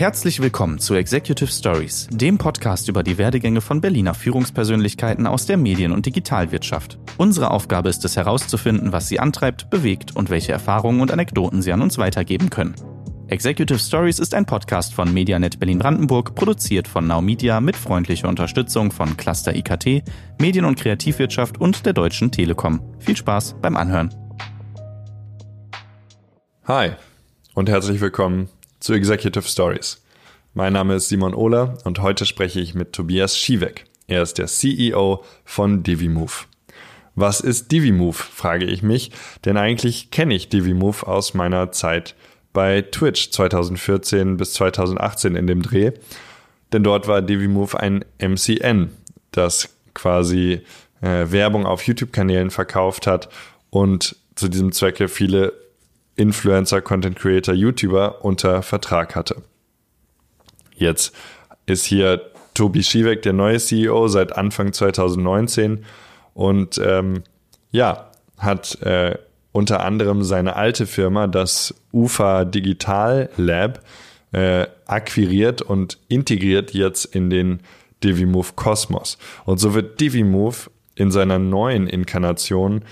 Herzlich willkommen zu Executive Stories, dem Podcast über die Werdegänge von Berliner Führungspersönlichkeiten aus der Medien- und Digitalwirtschaft. Unsere Aufgabe ist es herauszufinden, was sie antreibt, bewegt und welche Erfahrungen und Anekdoten sie an uns weitergeben können. Executive Stories ist ein Podcast von Medianet Berlin-Brandenburg, produziert von Now Media mit freundlicher Unterstützung von Cluster IKT, Medien- und Kreativwirtschaft und der Deutschen Telekom. Viel Spaß beim Anhören. Hi und herzlich willkommen zu Executive Stories. Mein Name ist Simon Ohler und heute spreche ich mit Tobias Schiewek. Er ist der CEO von DiviMove. Was ist DiviMove, frage ich mich, denn eigentlich kenne ich DiviMove aus meiner Zeit bei Twitch 2014 bis 2018 in dem Dreh. Denn dort war DiviMove ein MCN, das quasi äh, Werbung auf YouTube-Kanälen verkauft hat und zu diesem Zwecke viele Influencer, Content Creator, YouTuber unter Vertrag hatte. Jetzt ist hier Tobi Schiewek, der neue CEO seit Anfang 2019 und ähm, ja, hat äh, unter anderem seine alte Firma, das UFA Digital Lab, äh, akquiriert und integriert jetzt in den DiviMove Cosmos. Und so wird DiviMove in seiner neuen Inkarnation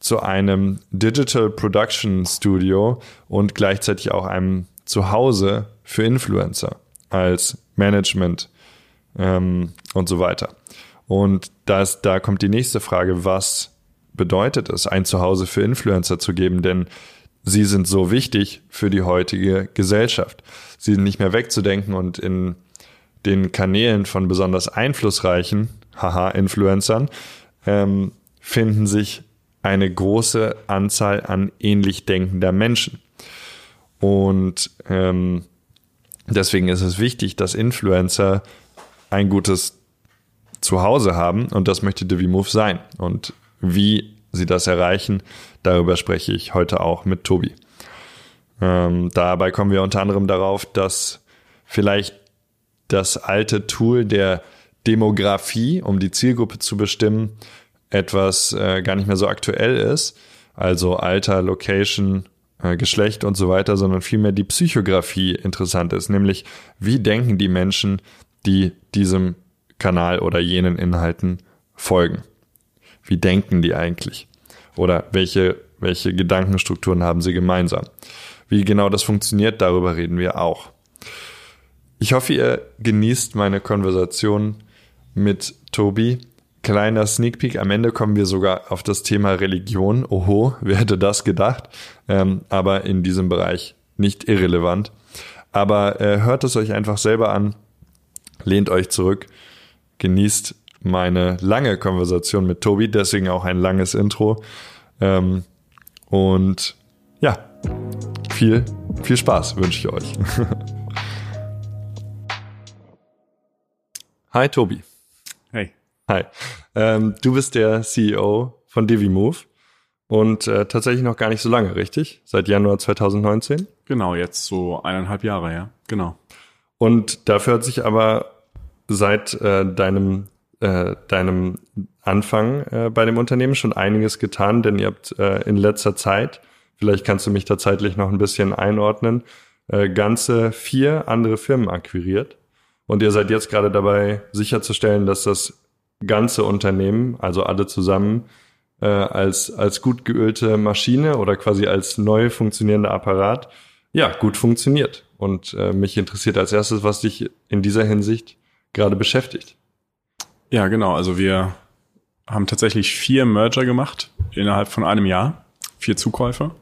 zu einem Digital Production Studio und gleichzeitig auch einem Zuhause für Influencer als Management ähm, und so weiter. Und das, da kommt die nächste Frage, was bedeutet es, ein Zuhause für Influencer zu geben, denn sie sind so wichtig für die heutige Gesellschaft. Sie sind nicht mehr wegzudenken und in den Kanälen von besonders einflussreichen, haha, Influencern, ähm, finden sich eine große Anzahl an ähnlich denkender Menschen. Und ähm, deswegen ist es wichtig, dass Influencer ein gutes Zuhause haben und das möchte DeviMove sein. Und wie sie das erreichen, darüber spreche ich heute auch mit Tobi. Ähm, dabei kommen wir unter anderem darauf, dass vielleicht das alte Tool der Demografie, um die Zielgruppe zu bestimmen, etwas äh, gar nicht mehr so aktuell ist, also Alter, Location, äh, Geschlecht und so weiter, sondern vielmehr die Psychografie interessant ist, nämlich wie denken die Menschen, die diesem Kanal oder jenen Inhalten folgen. Wie denken die eigentlich? Oder welche, welche Gedankenstrukturen haben sie gemeinsam? Wie genau das funktioniert, darüber reden wir auch. Ich hoffe, ihr genießt meine Konversation mit Tobi. Kleiner Sneak Peek, am Ende kommen wir sogar auf das Thema Religion. Oho, wer hätte das gedacht? Ähm, aber in diesem Bereich nicht irrelevant. Aber äh, hört es euch einfach selber an, lehnt euch zurück, genießt meine lange Konversation mit Tobi, deswegen auch ein langes Intro. Ähm, und ja, viel, viel Spaß wünsche ich euch. Hi Tobi. Hi. Ähm, du bist der CEO von DiviMove und äh, tatsächlich noch gar nicht so lange, richtig? Seit Januar 2019? Genau, jetzt so eineinhalb Jahre, ja. Genau. Und dafür hat sich aber seit äh, deinem äh, deinem Anfang äh, bei dem Unternehmen schon einiges getan, denn ihr habt äh, in letzter Zeit, vielleicht kannst du mich da zeitlich noch ein bisschen einordnen, äh, ganze vier andere Firmen akquiriert. Und ihr seid jetzt gerade dabei, sicherzustellen, dass das ganze Unternehmen, also alle zusammen, äh, als, als gut geölte Maschine oder quasi als neu funktionierender Apparat, ja, gut funktioniert. Und äh, mich interessiert als erstes, was dich in dieser Hinsicht gerade beschäftigt. Ja, genau. Also wir haben tatsächlich vier Merger gemacht innerhalb von einem Jahr, vier Zukäufe.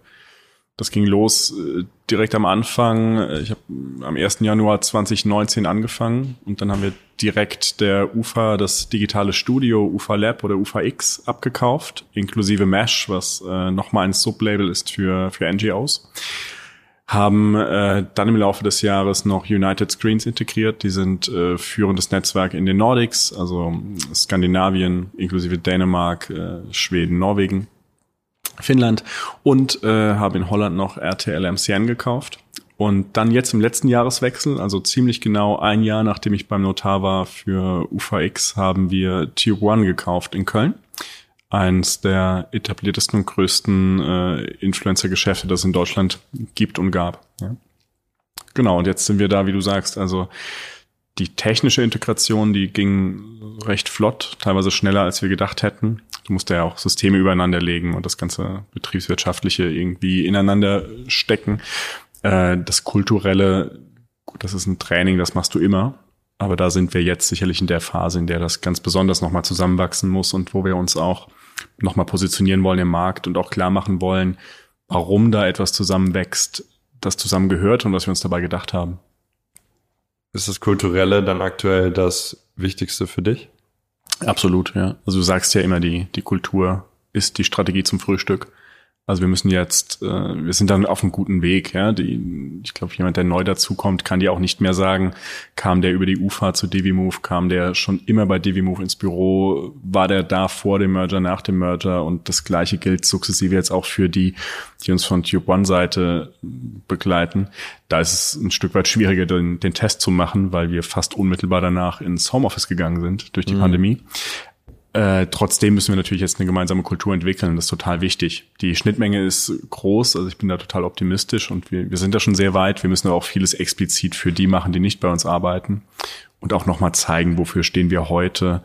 Das ging los äh, direkt am Anfang. Ich habe am 1. Januar 2019 angefangen und dann haben wir direkt der UFA, das digitale Studio UFA Lab oder UFA X abgekauft, inklusive Mesh, was äh, nochmal ein Sublabel ist für, für NGOs haben äh, dann im Laufe des Jahres noch United Screens integriert. Die sind äh, führendes Netzwerk in den Nordics, also Skandinavien inklusive Dänemark, äh, Schweden, Norwegen, Finnland und äh, haben in Holland noch RTL MCN gekauft. Und dann jetzt im letzten Jahreswechsel, also ziemlich genau ein Jahr nachdem ich beim Notar war für UVX, haben wir Tube One gekauft in Köln eins der etabliertesten und größten äh, Influencer-Geschäfte, das es in Deutschland gibt und gab. Ja. Genau, und jetzt sind wir da, wie du sagst, also die technische Integration, die ging recht flott, teilweise schneller, als wir gedacht hätten. Du musst ja auch Systeme übereinander legen und das ganze Betriebswirtschaftliche irgendwie ineinander stecken. Äh, das Kulturelle, gut, das ist ein Training, das machst du immer. Aber da sind wir jetzt sicherlich in der Phase, in der das ganz besonders nochmal zusammenwachsen muss und wo wir uns auch nochmal positionieren wollen im Markt und auch klar machen wollen, warum da etwas zusammenwächst, das zusammengehört und was wir uns dabei gedacht haben. Ist das Kulturelle dann aktuell das Wichtigste für dich? Absolut, ja. Also du sagst ja immer, die, die Kultur ist die Strategie zum Frühstück. Also wir müssen jetzt, äh, wir sind dann auf einem guten Weg. Ja, die, ich glaube, jemand, der neu dazukommt, kann dir auch nicht mehr sagen, kam der über die UFA zu DiviMove, kam der schon immer bei DiviMove ins Büro, war der da vor dem Merger, nach dem Merger und das gleiche gilt sukzessive jetzt auch für die, die uns von Tube One Seite begleiten. Da ist es ein Stück weit schwieriger, den, den Test zu machen, weil wir fast unmittelbar danach ins Homeoffice gegangen sind durch die mhm. Pandemie. Äh, trotzdem müssen wir natürlich jetzt eine gemeinsame Kultur entwickeln. Das ist total wichtig. Die Schnittmenge ist groß, also ich bin da total optimistisch und wir, wir sind da schon sehr weit. Wir müssen aber auch vieles explizit für die machen, die nicht bei uns arbeiten und auch nochmal zeigen, wofür stehen wir heute,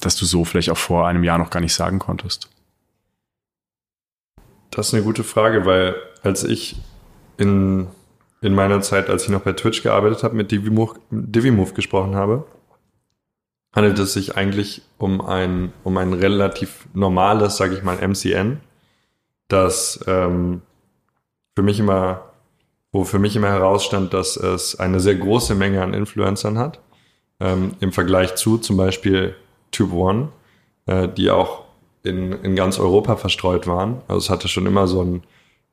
dass du so vielleicht auch vor einem Jahr noch gar nicht sagen konntest. Das ist eine gute Frage, weil als ich in, in meiner Zeit, als ich noch bei Twitch gearbeitet habe, mit Divimove, Divimove gesprochen habe, handelt es sich eigentlich um ein, um ein relativ normales, sage ich mal, MCN, das ähm, für mich immer, wo für mich immer herausstand, dass es eine sehr große Menge an Influencern hat, ähm, im Vergleich zu zum Beispiel Tube One, äh, die auch in, in ganz Europa verstreut waren. Also es hatte schon immer so einen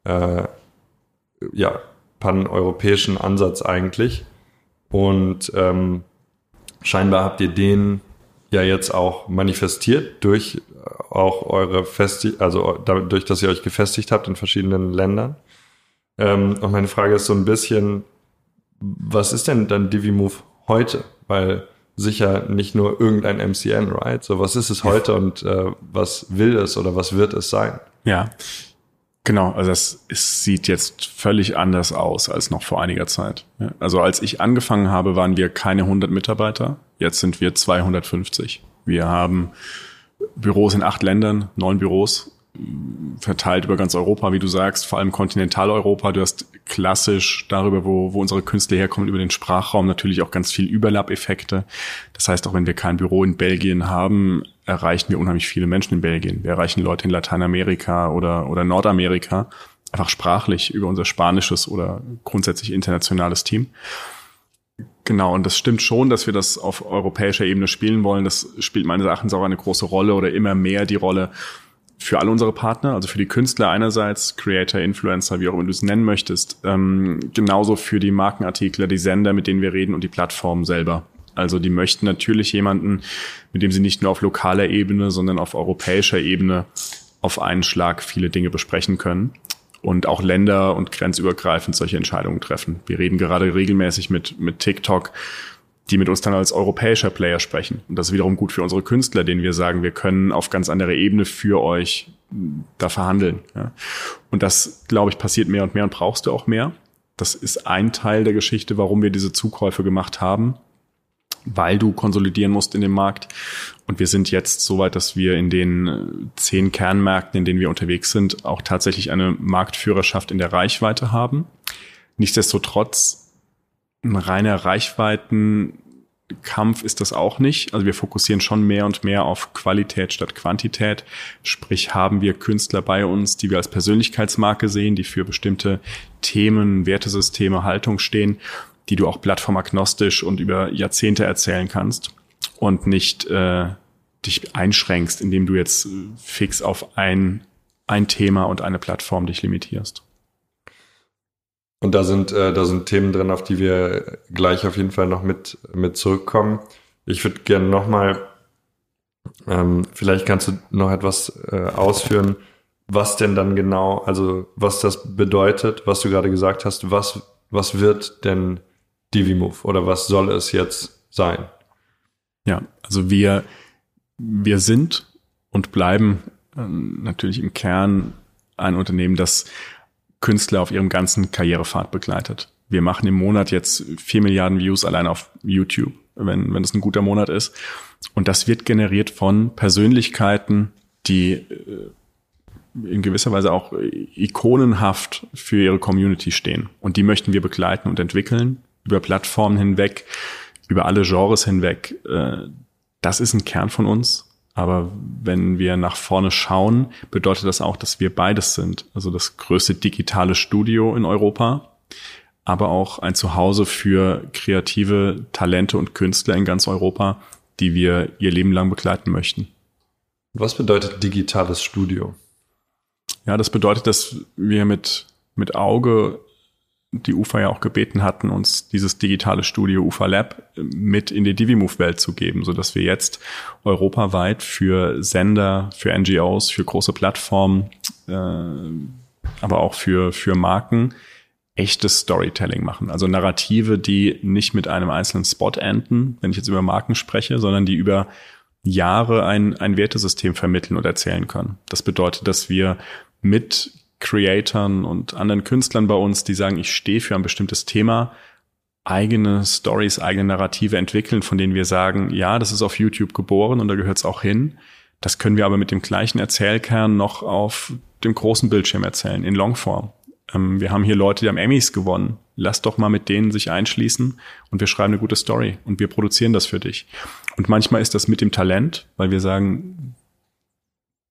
äh, ja, pan-europäischen Ansatz eigentlich. Und ähm, scheinbar habt ihr den ja jetzt auch manifestiert durch auch eure Festi also dadurch, dass ihr euch gefestigt habt in verschiedenen Ländern. Ähm, und meine Frage ist so ein bisschen, was ist denn dann DiviMove heute? Weil sicher nicht nur irgendein MCN, right? So, was ist es heute und äh, was will es oder was wird es sein? Ja, Genau, also das es sieht jetzt völlig anders aus als noch vor einiger Zeit. Also als ich angefangen habe, waren wir keine 100 Mitarbeiter. Jetzt sind wir 250. Wir haben Büros in acht Ländern, neun Büros verteilt über ganz Europa, wie du sagst, vor allem Kontinentaleuropa. Du hast klassisch darüber, wo, wo unsere Künstler herkommen, über den Sprachraum natürlich auch ganz viel Überlappeffekte. Das heißt, auch wenn wir kein Büro in Belgien haben, erreichen wir unheimlich viele Menschen in Belgien. Wir erreichen Leute in Lateinamerika oder, oder Nordamerika, einfach sprachlich über unser spanisches oder grundsätzlich internationales Team. Genau, und das stimmt schon, dass wir das auf europäischer Ebene spielen wollen. Das spielt meines Erachtens auch eine große Rolle oder immer mehr die Rolle für alle unsere Partner, also für die Künstler einerseits, Creator, Influencer, wie auch immer du es nennen möchtest, ähm, genauso für die Markenartikler, die Sender, mit denen wir reden und die Plattformen selber. Also die möchten natürlich jemanden, mit dem sie nicht nur auf lokaler Ebene, sondern auf europäischer Ebene auf einen Schlag viele Dinge besprechen können und auch länder- und grenzübergreifend solche Entscheidungen treffen. Wir reden gerade regelmäßig mit, mit TikTok, die mit uns dann als europäischer Player sprechen. Und das ist wiederum gut für unsere Künstler, denen wir sagen, wir können auf ganz anderer Ebene für euch da verhandeln. Ja. Und das, glaube ich, passiert mehr und mehr und brauchst du auch mehr. Das ist ein Teil der Geschichte, warum wir diese Zukäufe gemacht haben weil du konsolidieren musst in dem Markt. Und wir sind jetzt so weit, dass wir in den äh, zehn Kernmärkten, in denen wir unterwegs sind, auch tatsächlich eine Marktführerschaft in der Reichweite haben. Nichtsdestotrotz, ein reiner Reichweitenkampf ist das auch nicht. Also wir fokussieren schon mehr und mehr auf Qualität statt Quantität. Sprich, haben wir Künstler bei uns, die wir als Persönlichkeitsmarke sehen, die für bestimmte Themen, Wertesysteme, Haltung stehen die du auch plattformagnostisch und über Jahrzehnte erzählen kannst und nicht äh, dich einschränkst, indem du jetzt fix auf ein, ein Thema und eine Plattform dich limitierst. Und da sind, äh, da sind Themen drin, auf die wir gleich auf jeden Fall noch mit, mit zurückkommen. Ich würde gerne nochmal, ähm, vielleicht kannst du noch etwas äh, ausführen, was denn dann genau, also was das bedeutet, was du gerade gesagt hast, was, was wird denn DiviMove oder was soll es jetzt sein? Ja, also wir, wir sind und bleiben äh, natürlich im Kern ein Unternehmen, das Künstler auf ihrem ganzen Karrierepfad begleitet. Wir machen im Monat jetzt vier Milliarden Views allein auf YouTube, wenn, wenn es ein guter Monat ist. Und das wird generiert von Persönlichkeiten, die äh, in gewisser Weise auch ikonenhaft für ihre Community stehen. Und die möchten wir begleiten und entwickeln, über Plattformen hinweg, über alle Genres hinweg. Äh, das ist ein Kern von uns. Aber wenn wir nach vorne schauen, bedeutet das auch, dass wir beides sind. Also das größte digitale Studio in Europa, aber auch ein Zuhause für kreative Talente und Künstler in ganz Europa, die wir ihr Leben lang begleiten möchten. Was bedeutet digitales Studio? Ja, das bedeutet, dass wir mit, mit Auge die UFA ja auch gebeten hatten, uns dieses digitale Studio UFA Lab mit in die Divimove-Welt zu geben, so dass wir jetzt europaweit für Sender, für NGOs, für große Plattformen, äh, aber auch für, für Marken echtes Storytelling machen. Also Narrative, die nicht mit einem einzelnen Spot enden, wenn ich jetzt über Marken spreche, sondern die über Jahre ein, ein Wertesystem vermitteln und erzählen können. Das bedeutet, dass wir mit Creatoren und anderen Künstlern bei uns, die sagen, ich stehe für ein bestimmtes Thema, eigene Stories, eigene Narrative entwickeln, von denen wir sagen, ja, das ist auf YouTube geboren und da gehört es auch hin. Das können wir aber mit dem gleichen Erzählkern noch auf dem großen Bildschirm erzählen, in Longform. Ähm, wir haben hier Leute, die haben Emmys gewonnen. Lass doch mal mit denen sich einschließen und wir schreiben eine gute Story und wir produzieren das für dich. Und manchmal ist das mit dem Talent, weil wir sagen,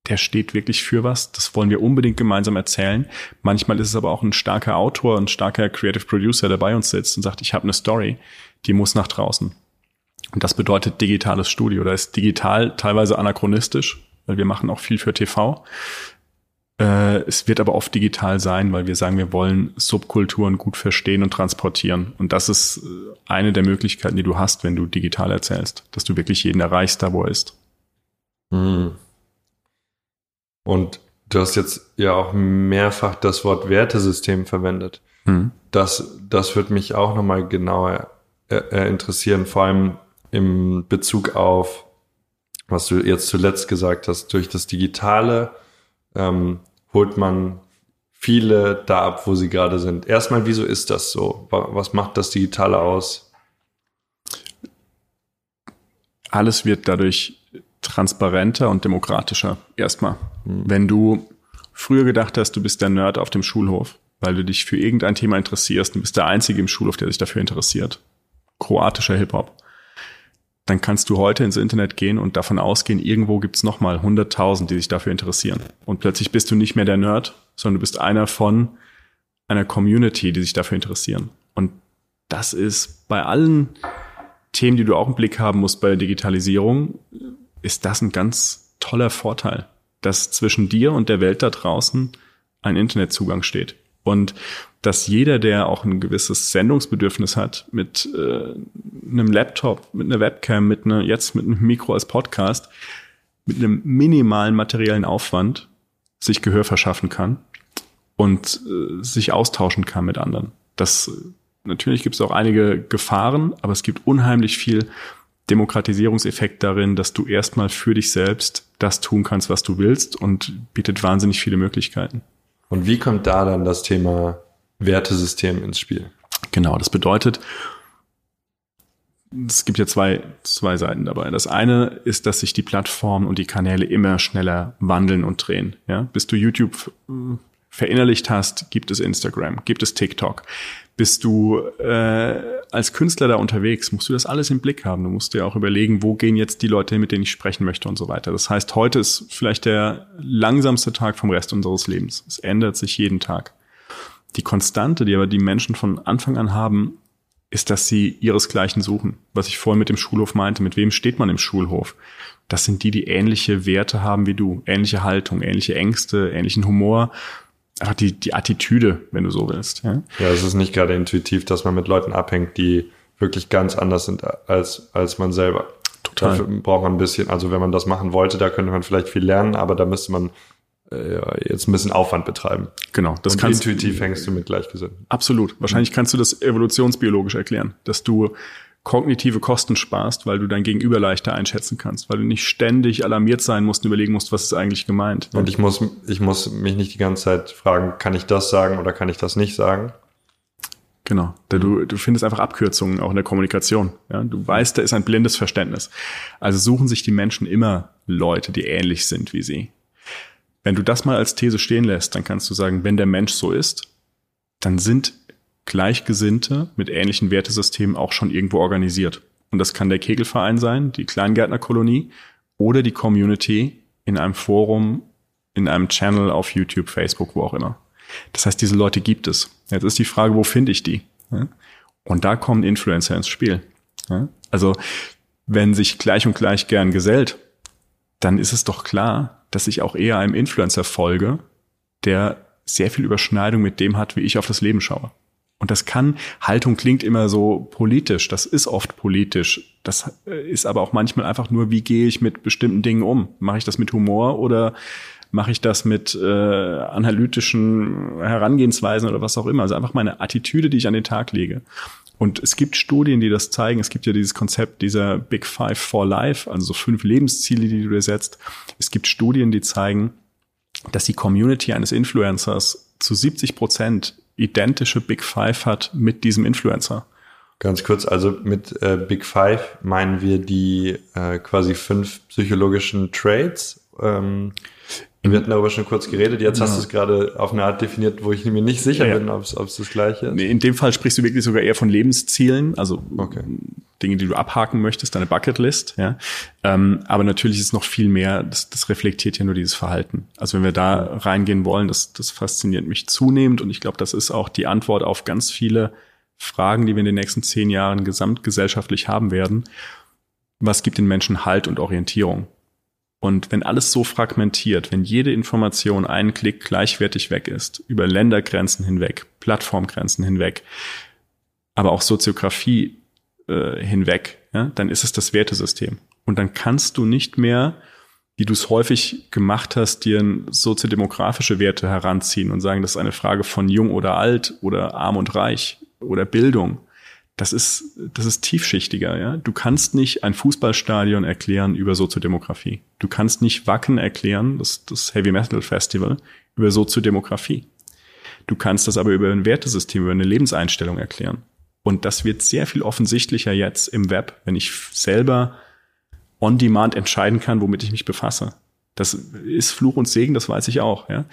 der steht wirklich für was. Das wollen wir unbedingt gemeinsam erzählen. Manchmal ist es aber auch ein starker Autor, ein starker Creative Producer, der bei uns sitzt und sagt, ich habe eine Story, die muss nach draußen. Und das bedeutet digitales Studio. Da ist digital teilweise anachronistisch, weil wir machen auch viel für TV. Äh, es wird aber oft digital sein, weil wir sagen, wir wollen Subkulturen gut verstehen und transportieren. Und das ist äh, eine der Möglichkeiten, die du hast, wenn du digital erzählst, dass du wirklich jeden erreichst, da wo er ist. Hm. Und du hast jetzt ja auch mehrfach das Wort Wertesystem verwendet. Mhm. Das, das würde mich auch nochmal genauer äh, äh, interessieren, vor allem im Bezug auf, was du jetzt zuletzt gesagt hast, durch das Digitale ähm, holt man viele da ab, wo sie gerade sind. Erstmal, wieso ist das so? Was macht das Digitale aus? Alles wird dadurch transparenter und demokratischer. Erstmal. Mhm. Wenn du früher gedacht hast, du bist der Nerd auf dem Schulhof, weil du dich für irgendein Thema interessierst und bist der Einzige im Schulhof, der sich dafür interessiert. Kroatischer Hip-Hop. Dann kannst du heute ins Internet gehen und davon ausgehen, irgendwo gibt's nochmal 100.000, die sich dafür interessieren. Und plötzlich bist du nicht mehr der Nerd, sondern du bist einer von einer Community, die sich dafür interessieren. Und das ist bei allen Themen, die du auch im Blick haben musst bei der Digitalisierung, ist das ein ganz toller Vorteil, dass zwischen dir und der Welt da draußen ein Internetzugang steht. Und dass jeder, der auch ein gewisses Sendungsbedürfnis hat, mit äh, einem Laptop, mit einer Webcam, mit einer, jetzt mit einem Mikro als Podcast, mit einem minimalen materiellen Aufwand sich Gehör verschaffen kann und äh, sich austauschen kann mit anderen. Das natürlich gibt es auch einige Gefahren, aber es gibt unheimlich viel Demokratisierungseffekt darin, dass du erstmal für dich selbst das tun kannst, was du willst und bietet wahnsinnig viele Möglichkeiten. Und wie kommt da dann das Thema Wertesystem ins Spiel? Genau, das bedeutet, es gibt ja zwei, zwei Seiten dabei. Das eine ist, dass sich die Plattformen und die Kanäle immer schneller wandeln und drehen. Ja? Bis du YouTube äh, verinnerlicht hast, gibt es Instagram, gibt es TikTok bist du äh, als Künstler da unterwegs, musst du das alles im Blick haben. Du musst dir auch überlegen, wo gehen jetzt die Leute hin, mit denen ich sprechen möchte und so weiter. Das heißt, heute ist vielleicht der langsamste Tag vom Rest unseres Lebens. Es ändert sich jeden Tag. Die Konstante, die aber die Menschen von Anfang an haben, ist, dass sie ihresgleichen suchen. Was ich vorhin mit dem Schulhof meinte, mit wem steht man im Schulhof? Das sind die, die ähnliche Werte haben wie du, ähnliche Haltung, ähnliche Ängste, ähnlichen Humor einfach die, die Attitüde, wenn du so willst. Ja? ja, es ist nicht gerade intuitiv, dass man mit Leuten abhängt, die wirklich ganz anders sind als, als man selber. Total. Dafür braucht man ein bisschen, also wenn man das machen wollte, da könnte man vielleicht viel lernen, aber da müsste man äh, jetzt ein bisschen Aufwand betreiben. Genau. Das Und kannst, intuitiv hängst du mit Gleichgesinnten. Absolut. Wahrscheinlich kannst du das evolutionsbiologisch erklären, dass du kognitive Kosten sparst, weil du dein Gegenüber leichter einschätzen kannst, weil du nicht ständig alarmiert sein musst und überlegen musst, was ist eigentlich gemeint. Und ich muss, ich muss mich nicht die ganze Zeit fragen, kann ich das sagen oder kann ich das nicht sagen? Genau. Du, du findest einfach Abkürzungen auch in der Kommunikation. Ja? Du weißt, da ist ein blindes Verständnis. Also suchen sich die Menschen immer Leute, die ähnlich sind wie sie. Wenn du das mal als These stehen lässt, dann kannst du sagen, wenn der Mensch so ist, dann sind Gleichgesinnte mit ähnlichen Wertesystemen auch schon irgendwo organisiert. Und das kann der Kegelverein sein, die Kleingärtnerkolonie oder die Community in einem Forum, in einem Channel auf YouTube, Facebook, wo auch immer. Das heißt, diese Leute gibt es. Jetzt ist die Frage, wo finde ich die? Und da kommen Influencer ins Spiel. Also, wenn sich gleich und gleich gern gesellt, dann ist es doch klar, dass ich auch eher einem Influencer folge, der sehr viel Überschneidung mit dem hat, wie ich auf das Leben schaue. Und das kann, Haltung klingt immer so politisch, das ist oft politisch. Das ist aber auch manchmal einfach nur, wie gehe ich mit bestimmten Dingen um? Mache ich das mit Humor oder mache ich das mit äh, analytischen Herangehensweisen oder was auch immer? Also einfach meine Attitüde, die ich an den Tag lege. Und es gibt Studien, die das zeigen. Es gibt ja dieses Konzept dieser Big Five for Life, also so fünf Lebensziele, die du dir setzt. Es gibt Studien, die zeigen, dass die Community eines Influencers zu 70 Prozent identische Big Five hat mit diesem Influencer. Ganz kurz, also mit äh, Big Five meinen wir die äh, quasi fünf psychologischen Traits. Ähm, wir hatten darüber schon kurz geredet. Jetzt ja. hast du es gerade auf eine Art definiert, wo ich mir nicht sicher ja, bin, ob es das gleiche ist. In dem Fall sprichst du wirklich sogar eher von Lebenszielen, also okay. Dinge, die du abhaken möchtest, deine Bucketlist. Ja. Ähm, aber natürlich ist noch viel mehr, das, das reflektiert ja nur dieses Verhalten. Also wenn wir da reingehen wollen, das, das fasziniert mich zunehmend und ich glaube, das ist auch die Antwort auf ganz viele Fragen, die wir in den nächsten zehn Jahren gesamtgesellschaftlich haben werden. Was gibt den Menschen Halt und Orientierung? Und wenn alles so fragmentiert, wenn jede Information einen Klick gleichwertig weg ist, über Ländergrenzen hinweg, Plattformgrenzen hinweg, aber auch Soziografie äh, hinweg, ja, dann ist es das Wertesystem. Und dann kannst du nicht mehr, wie du es häufig gemacht hast, dir soziodemografische Werte heranziehen und sagen, das ist eine Frage von jung oder alt oder arm und reich oder Bildung, das ist, das ist tiefschichtiger, ja. Du kannst nicht ein Fußballstadion erklären über Soziodemografie. Du kannst nicht Wacken erklären, das, das Heavy Metal Festival, über Soziodemografie. Du kannst das aber über ein Wertesystem, über eine Lebenseinstellung erklären. Und das wird sehr viel offensichtlicher jetzt im Web, wenn ich selber on demand entscheiden kann, womit ich mich befasse. Das ist Fluch und Segen, das weiß ich auch, ja.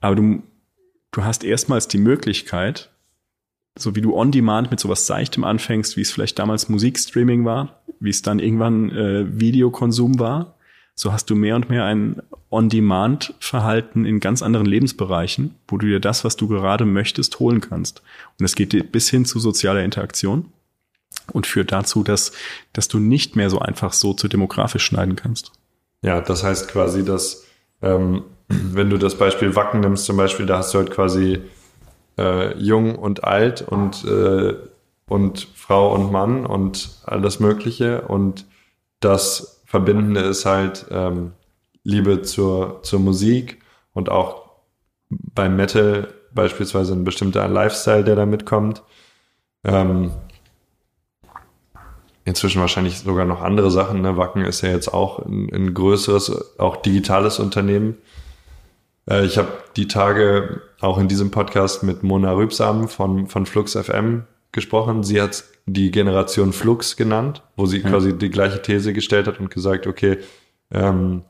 Aber du, du hast erstmals die Möglichkeit, so wie du on demand mit sowas Seichtem anfängst, wie es vielleicht damals Musikstreaming war, wie es dann irgendwann äh, Videokonsum war, so hast du mehr und mehr ein On-Demand-Verhalten in ganz anderen Lebensbereichen, wo du dir das, was du gerade möchtest, holen kannst. Und es geht bis hin zu sozialer Interaktion und führt dazu, dass, dass du nicht mehr so einfach so zu demografisch schneiden kannst. Ja, das heißt quasi, dass ähm, wenn du das Beispiel Wacken nimmst zum Beispiel, da hast du halt quasi äh, jung und alt und, äh, und Frau und Mann und alles Mögliche. Und das Verbindende ist halt ähm, Liebe zur, zur Musik und auch beim Metal beispielsweise ein bestimmter Lifestyle, der da mitkommt. Ähm, inzwischen wahrscheinlich sogar noch andere Sachen. Ne? Wacken ist ja jetzt auch ein, ein größeres, auch digitales Unternehmen. Äh, ich habe die Tage auch in diesem Podcast mit Mona Rübsam von, von Flux FM gesprochen. Sie hat die Generation Flux genannt, wo sie ja. quasi die gleiche These gestellt hat und gesagt, okay, ähm,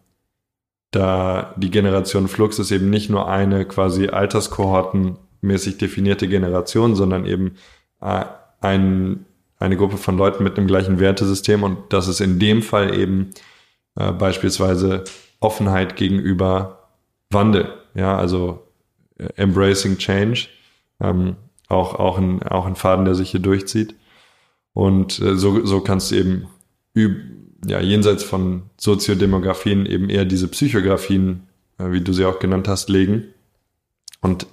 da die Generation Flux ist eben nicht nur eine quasi alterskohortenmäßig definierte Generation, sondern eben äh, ein, eine Gruppe von Leuten mit einem gleichen Wertesystem und das ist in dem Fall eben äh, beispielsweise Offenheit gegenüber Wandel, ja, also äh, embracing change, ähm, auch, auch, ein, auch ein Faden, der sich hier durchzieht. Und äh, so, so kannst du eben ja, jenseits von Soziodemografien eben eher diese Psychografien, äh, wie du sie auch genannt hast, legen und,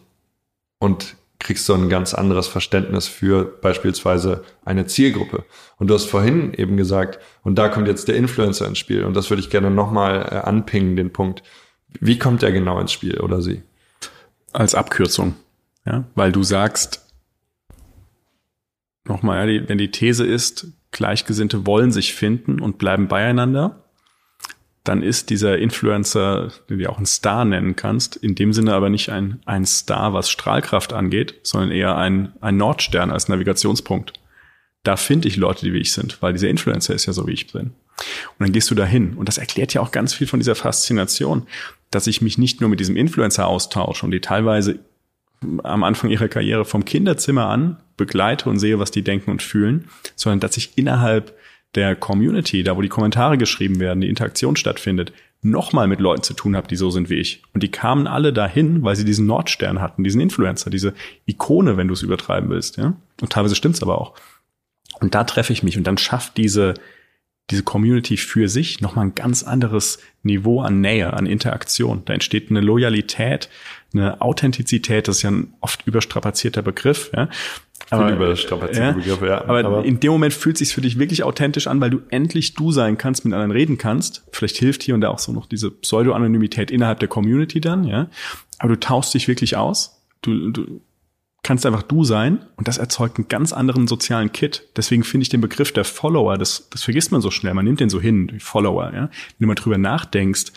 und kriegst so ein ganz anderes Verständnis für beispielsweise eine Zielgruppe. Und du hast vorhin eben gesagt, und da kommt jetzt der Influencer ins Spiel, und das würde ich gerne nochmal äh, anpingen, den Punkt. Wie kommt er genau ins Spiel oder sie? Als Abkürzung, ja, weil du sagst, nochmal, wenn die These ist, Gleichgesinnte wollen sich finden und bleiben beieinander, dann ist dieser Influencer, den du auch einen Star nennen kannst, in dem Sinne aber nicht ein, ein Star, was Strahlkraft angeht, sondern eher ein, ein Nordstern als Navigationspunkt. Da finde ich Leute, die wie ich sind, weil dieser Influencer ist ja so, wie ich bin. Und dann gehst du dahin. Und das erklärt ja auch ganz viel von dieser Faszination, dass ich mich nicht nur mit diesem Influencer austausche und die teilweise am Anfang ihrer Karriere vom Kinderzimmer an begleite und sehe, was die denken und fühlen, sondern dass ich innerhalb der Community, da wo die Kommentare geschrieben werden, die Interaktion stattfindet, nochmal mit Leuten zu tun habe, die so sind wie ich. Und die kamen alle dahin, weil sie diesen Nordstern hatten, diesen Influencer, diese Ikone, wenn du es übertreiben willst. Ja? Und teilweise stimmt's aber auch. Und da treffe ich mich und dann schafft diese, diese Community für sich nochmal ein ganz anderes Niveau an Nähe, an Interaktion. Da entsteht eine Loyalität, eine Authentizität, das ist ja ein oft überstrapazierter Begriff. Ja? Aber, überstrapazierte ja, Begriff, ja. Aber, aber, in dem Moment fühlt es sich für dich wirklich authentisch an, weil du endlich du sein kannst, mit anderen reden kannst. Vielleicht hilft hier und da auch so noch diese Pseudo-Anonymität innerhalb der Community dann, ja. Aber du tauschst dich wirklich aus. Du, du kannst einfach du sein und das erzeugt einen ganz anderen sozialen Kit. Deswegen finde ich den Begriff der Follower, das, das vergisst man so schnell. Man nimmt den so hin, die Follower, ja. Wenn du mal drüber nachdenkst,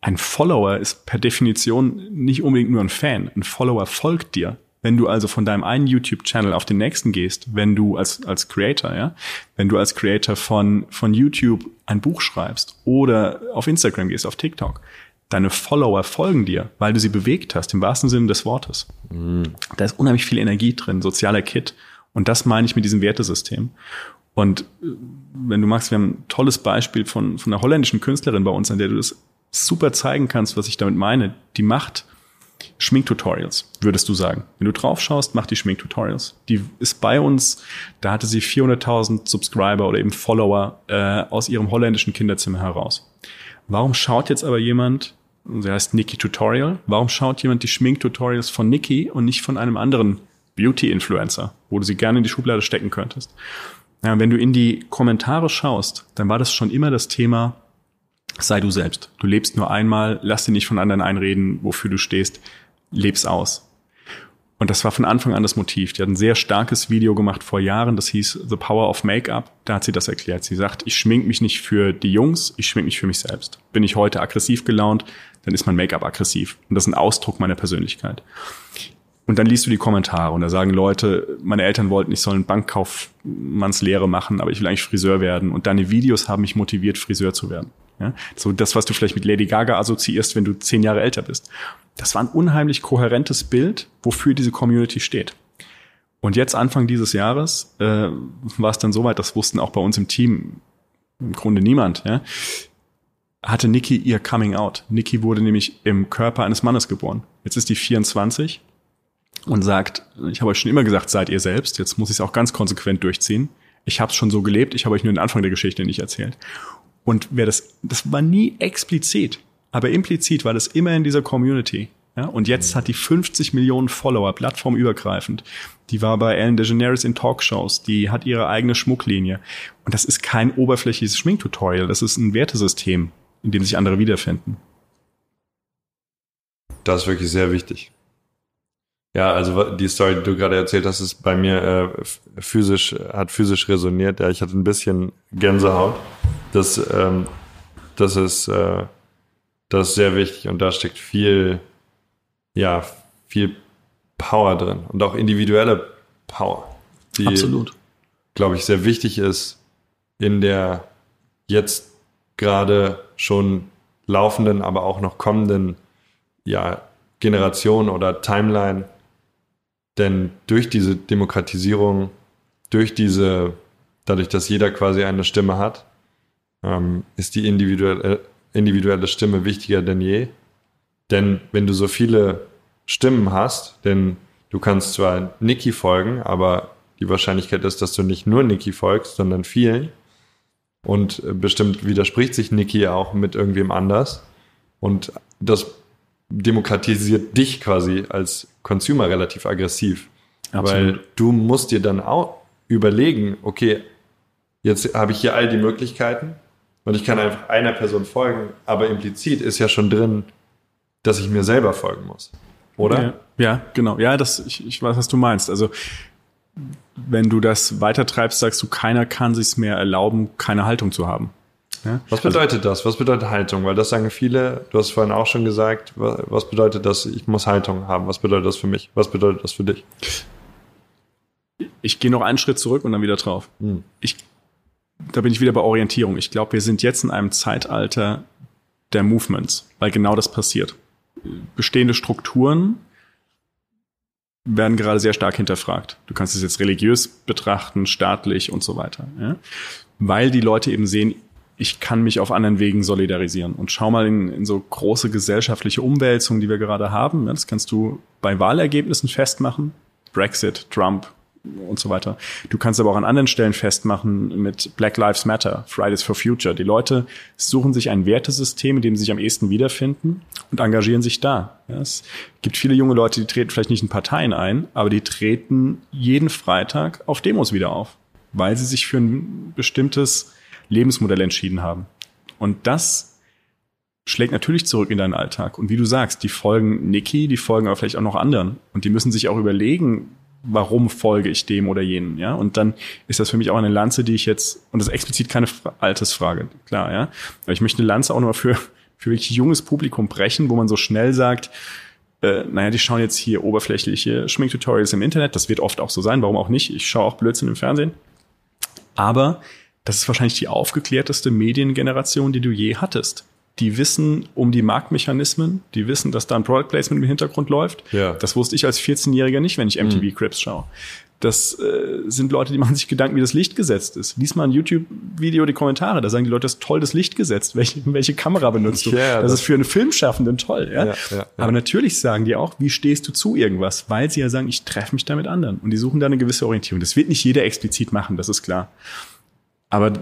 ein Follower ist per Definition nicht unbedingt nur ein Fan. Ein Follower folgt dir. Wenn du also von deinem einen YouTube-Channel auf den nächsten gehst, wenn du als, als Creator, ja, wenn du als Creator von, von YouTube ein Buch schreibst oder auf Instagram gehst, auf TikTok, deine Follower folgen dir, weil du sie bewegt hast, im wahrsten Sinne des Wortes. Mhm. Da ist unheimlich viel Energie drin, sozialer Kit. Und das meine ich mit diesem Wertesystem. Und äh, wenn du magst, wir haben ein tolles Beispiel von, von einer holländischen Künstlerin bei uns, an der du das super zeigen kannst, was ich damit meine. Die macht Schminktutorials, würdest du sagen. Wenn du drauf schaust, macht die Schminktutorials. Die ist bei uns, da hatte sie 400.000 Subscriber oder eben Follower äh, aus ihrem holländischen Kinderzimmer heraus. Warum schaut jetzt aber jemand, sie heißt Nikki Tutorial, warum schaut jemand die Schminktutorials von Nikki und nicht von einem anderen Beauty-Influencer, wo du sie gerne in die Schublade stecken könntest? Ja, wenn du in die Kommentare schaust, dann war das schon immer das Thema, sei du selbst. Du lebst nur einmal, lass dir nicht von anderen einreden, wofür du stehst, leb's aus. Und das war von Anfang an das Motiv. Die hat ein sehr starkes Video gemacht vor Jahren, das hieß The Power of Make-up. Da hat sie das erklärt. Sie sagt, ich schmink mich nicht für die Jungs, ich schmink mich für mich selbst. Bin ich heute aggressiv gelaunt, dann ist mein Make-up aggressiv. Und das ist ein Ausdruck meiner Persönlichkeit. Und dann liest du die Kommentare und da sagen Leute, meine Eltern wollten, ich soll eine Bankkaufmannslehre machen, aber ich will eigentlich Friseur werden. Und deine Videos haben mich motiviert, Friseur zu werden. Ja? So das, was du vielleicht mit Lady Gaga assoziierst, wenn du zehn Jahre älter bist. Das war ein unheimlich kohärentes Bild, wofür diese Community steht. Und jetzt Anfang dieses Jahres äh, war es dann soweit, das wussten auch bei uns im Team im Grunde niemand, ja, hatte Nikki ihr Coming Out. Nikki wurde nämlich im Körper eines Mannes geboren. Jetzt ist die 24 und sagt, ich habe euch schon immer gesagt, seid ihr selbst. Jetzt muss ich es auch ganz konsequent durchziehen. Ich habe es schon so gelebt, ich habe euch nur den Anfang der Geschichte nicht erzählt. Und wer das, das war nie explizit, aber implizit war das immer in dieser Community. Ja, und jetzt hat die 50 Millionen Follower, plattformübergreifend. Die war bei Ellen DeGeneres in Talkshows, die hat ihre eigene Schmucklinie. Und das ist kein oberflächliches Schminktutorial, das ist ein Wertesystem, in dem sich andere wiederfinden. Das ist wirklich sehr wichtig. Ja, also die Story, die du gerade erzählt hast, ist bei mir äh, physisch, hat physisch resoniert. Ja, ich hatte ein bisschen Gänsehaut. Das, ähm, das ist, äh, das ist sehr wichtig und da steckt viel, ja, viel Power drin und auch individuelle Power, die, Absolut. glaube ich, sehr wichtig ist in der jetzt gerade schon laufenden, aber auch noch kommenden, ja, Generation oder Timeline denn durch diese Demokratisierung, durch diese, dadurch, dass jeder quasi eine Stimme hat, ähm, ist die individuelle, individuelle Stimme wichtiger denn je. Denn wenn du so viele Stimmen hast, denn du kannst zwar Niki folgen, aber die Wahrscheinlichkeit ist, dass du nicht nur Niki folgst, sondern vielen. Und bestimmt widerspricht sich Niki auch mit irgendwem anders. Und das demokratisiert dich quasi als Consumer relativ aggressiv. Absolut. Weil du musst dir dann auch überlegen, okay, jetzt habe ich hier all die Möglichkeiten und ich kann einfach einer Person folgen, aber implizit ist ja schon drin, dass ich mir selber folgen muss. Oder? Ja, ja genau. Ja, das, ich, ich weiß, was du meinst. Also, wenn du das weitertreibst, sagst du, keiner kann sich mehr erlauben, keine Haltung zu haben. Ja? Was bedeutet das? Was bedeutet Haltung? Weil das sagen viele, du hast vorhin auch schon gesagt, was bedeutet das, ich muss Haltung haben? Was bedeutet das für mich? Was bedeutet das für dich? Ich gehe noch einen Schritt zurück und dann wieder drauf. Hm. Ich, da bin ich wieder bei Orientierung. Ich glaube, wir sind jetzt in einem Zeitalter der Movements, weil genau das passiert. Bestehende Strukturen werden gerade sehr stark hinterfragt. Du kannst es jetzt religiös betrachten, staatlich und so weiter. Ja? Weil die Leute eben sehen, ich kann mich auf anderen Wegen solidarisieren. Und schau mal in, in so große gesellschaftliche Umwälzungen, die wir gerade haben. Das kannst du bei Wahlergebnissen festmachen. Brexit, Trump, und so weiter. Du kannst aber auch an anderen Stellen festmachen mit Black Lives Matter, Fridays for Future. Die Leute suchen sich ein Wertesystem, in dem sie sich am ehesten wiederfinden und engagieren sich da. Ja, es gibt viele junge Leute, die treten vielleicht nicht in Parteien ein, aber die treten jeden Freitag auf Demos wieder auf, weil sie sich für ein bestimmtes Lebensmodell entschieden haben. Und das schlägt natürlich zurück in deinen Alltag. Und wie du sagst, die folgen Niki, die folgen aber vielleicht auch noch anderen. Und die müssen sich auch überlegen, warum folge ich dem oder jenen, ja? Und dann ist das für mich auch eine Lanze, die ich jetzt, und das ist explizit keine Altersfrage, klar, ja? Aber ich möchte eine Lanze auch nur für, für wirklich junges Publikum brechen, wo man so schnell sagt, äh, naja, die schauen jetzt hier oberflächliche Schminktutorials im Internet, das wird oft auch so sein, warum auch nicht? Ich schaue auch Blödsinn im Fernsehen. Aber das ist wahrscheinlich die aufgeklärteste Mediengeneration, die du je hattest die wissen um die Marktmechanismen, die wissen, dass da ein Product Placement im Hintergrund läuft. Ja. Das wusste ich als 14-Jähriger nicht, wenn ich MTV mhm. Crips schaue. Das äh, sind Leute, die machen sich Gedanken, wie das Licht gesetzt ist. Lies mal ein YouTube-Video, die Kommentare, da sagen die Leute, das ist toll das Licht gesetzt. Welche, welche Kamera benutzt du? Yeah, das, das, ist für einen Filmschaffenden toll. Ja? Ja, ja, Aber natürlich sagen die auch, wie stehst du zu irgendwas? Weil sie ja sagen, ich treffe mich da mit anderen. Und die suchen da eine gewisse Orientierung. Das wird nicht jeder explizit machen, das ist klar. Aber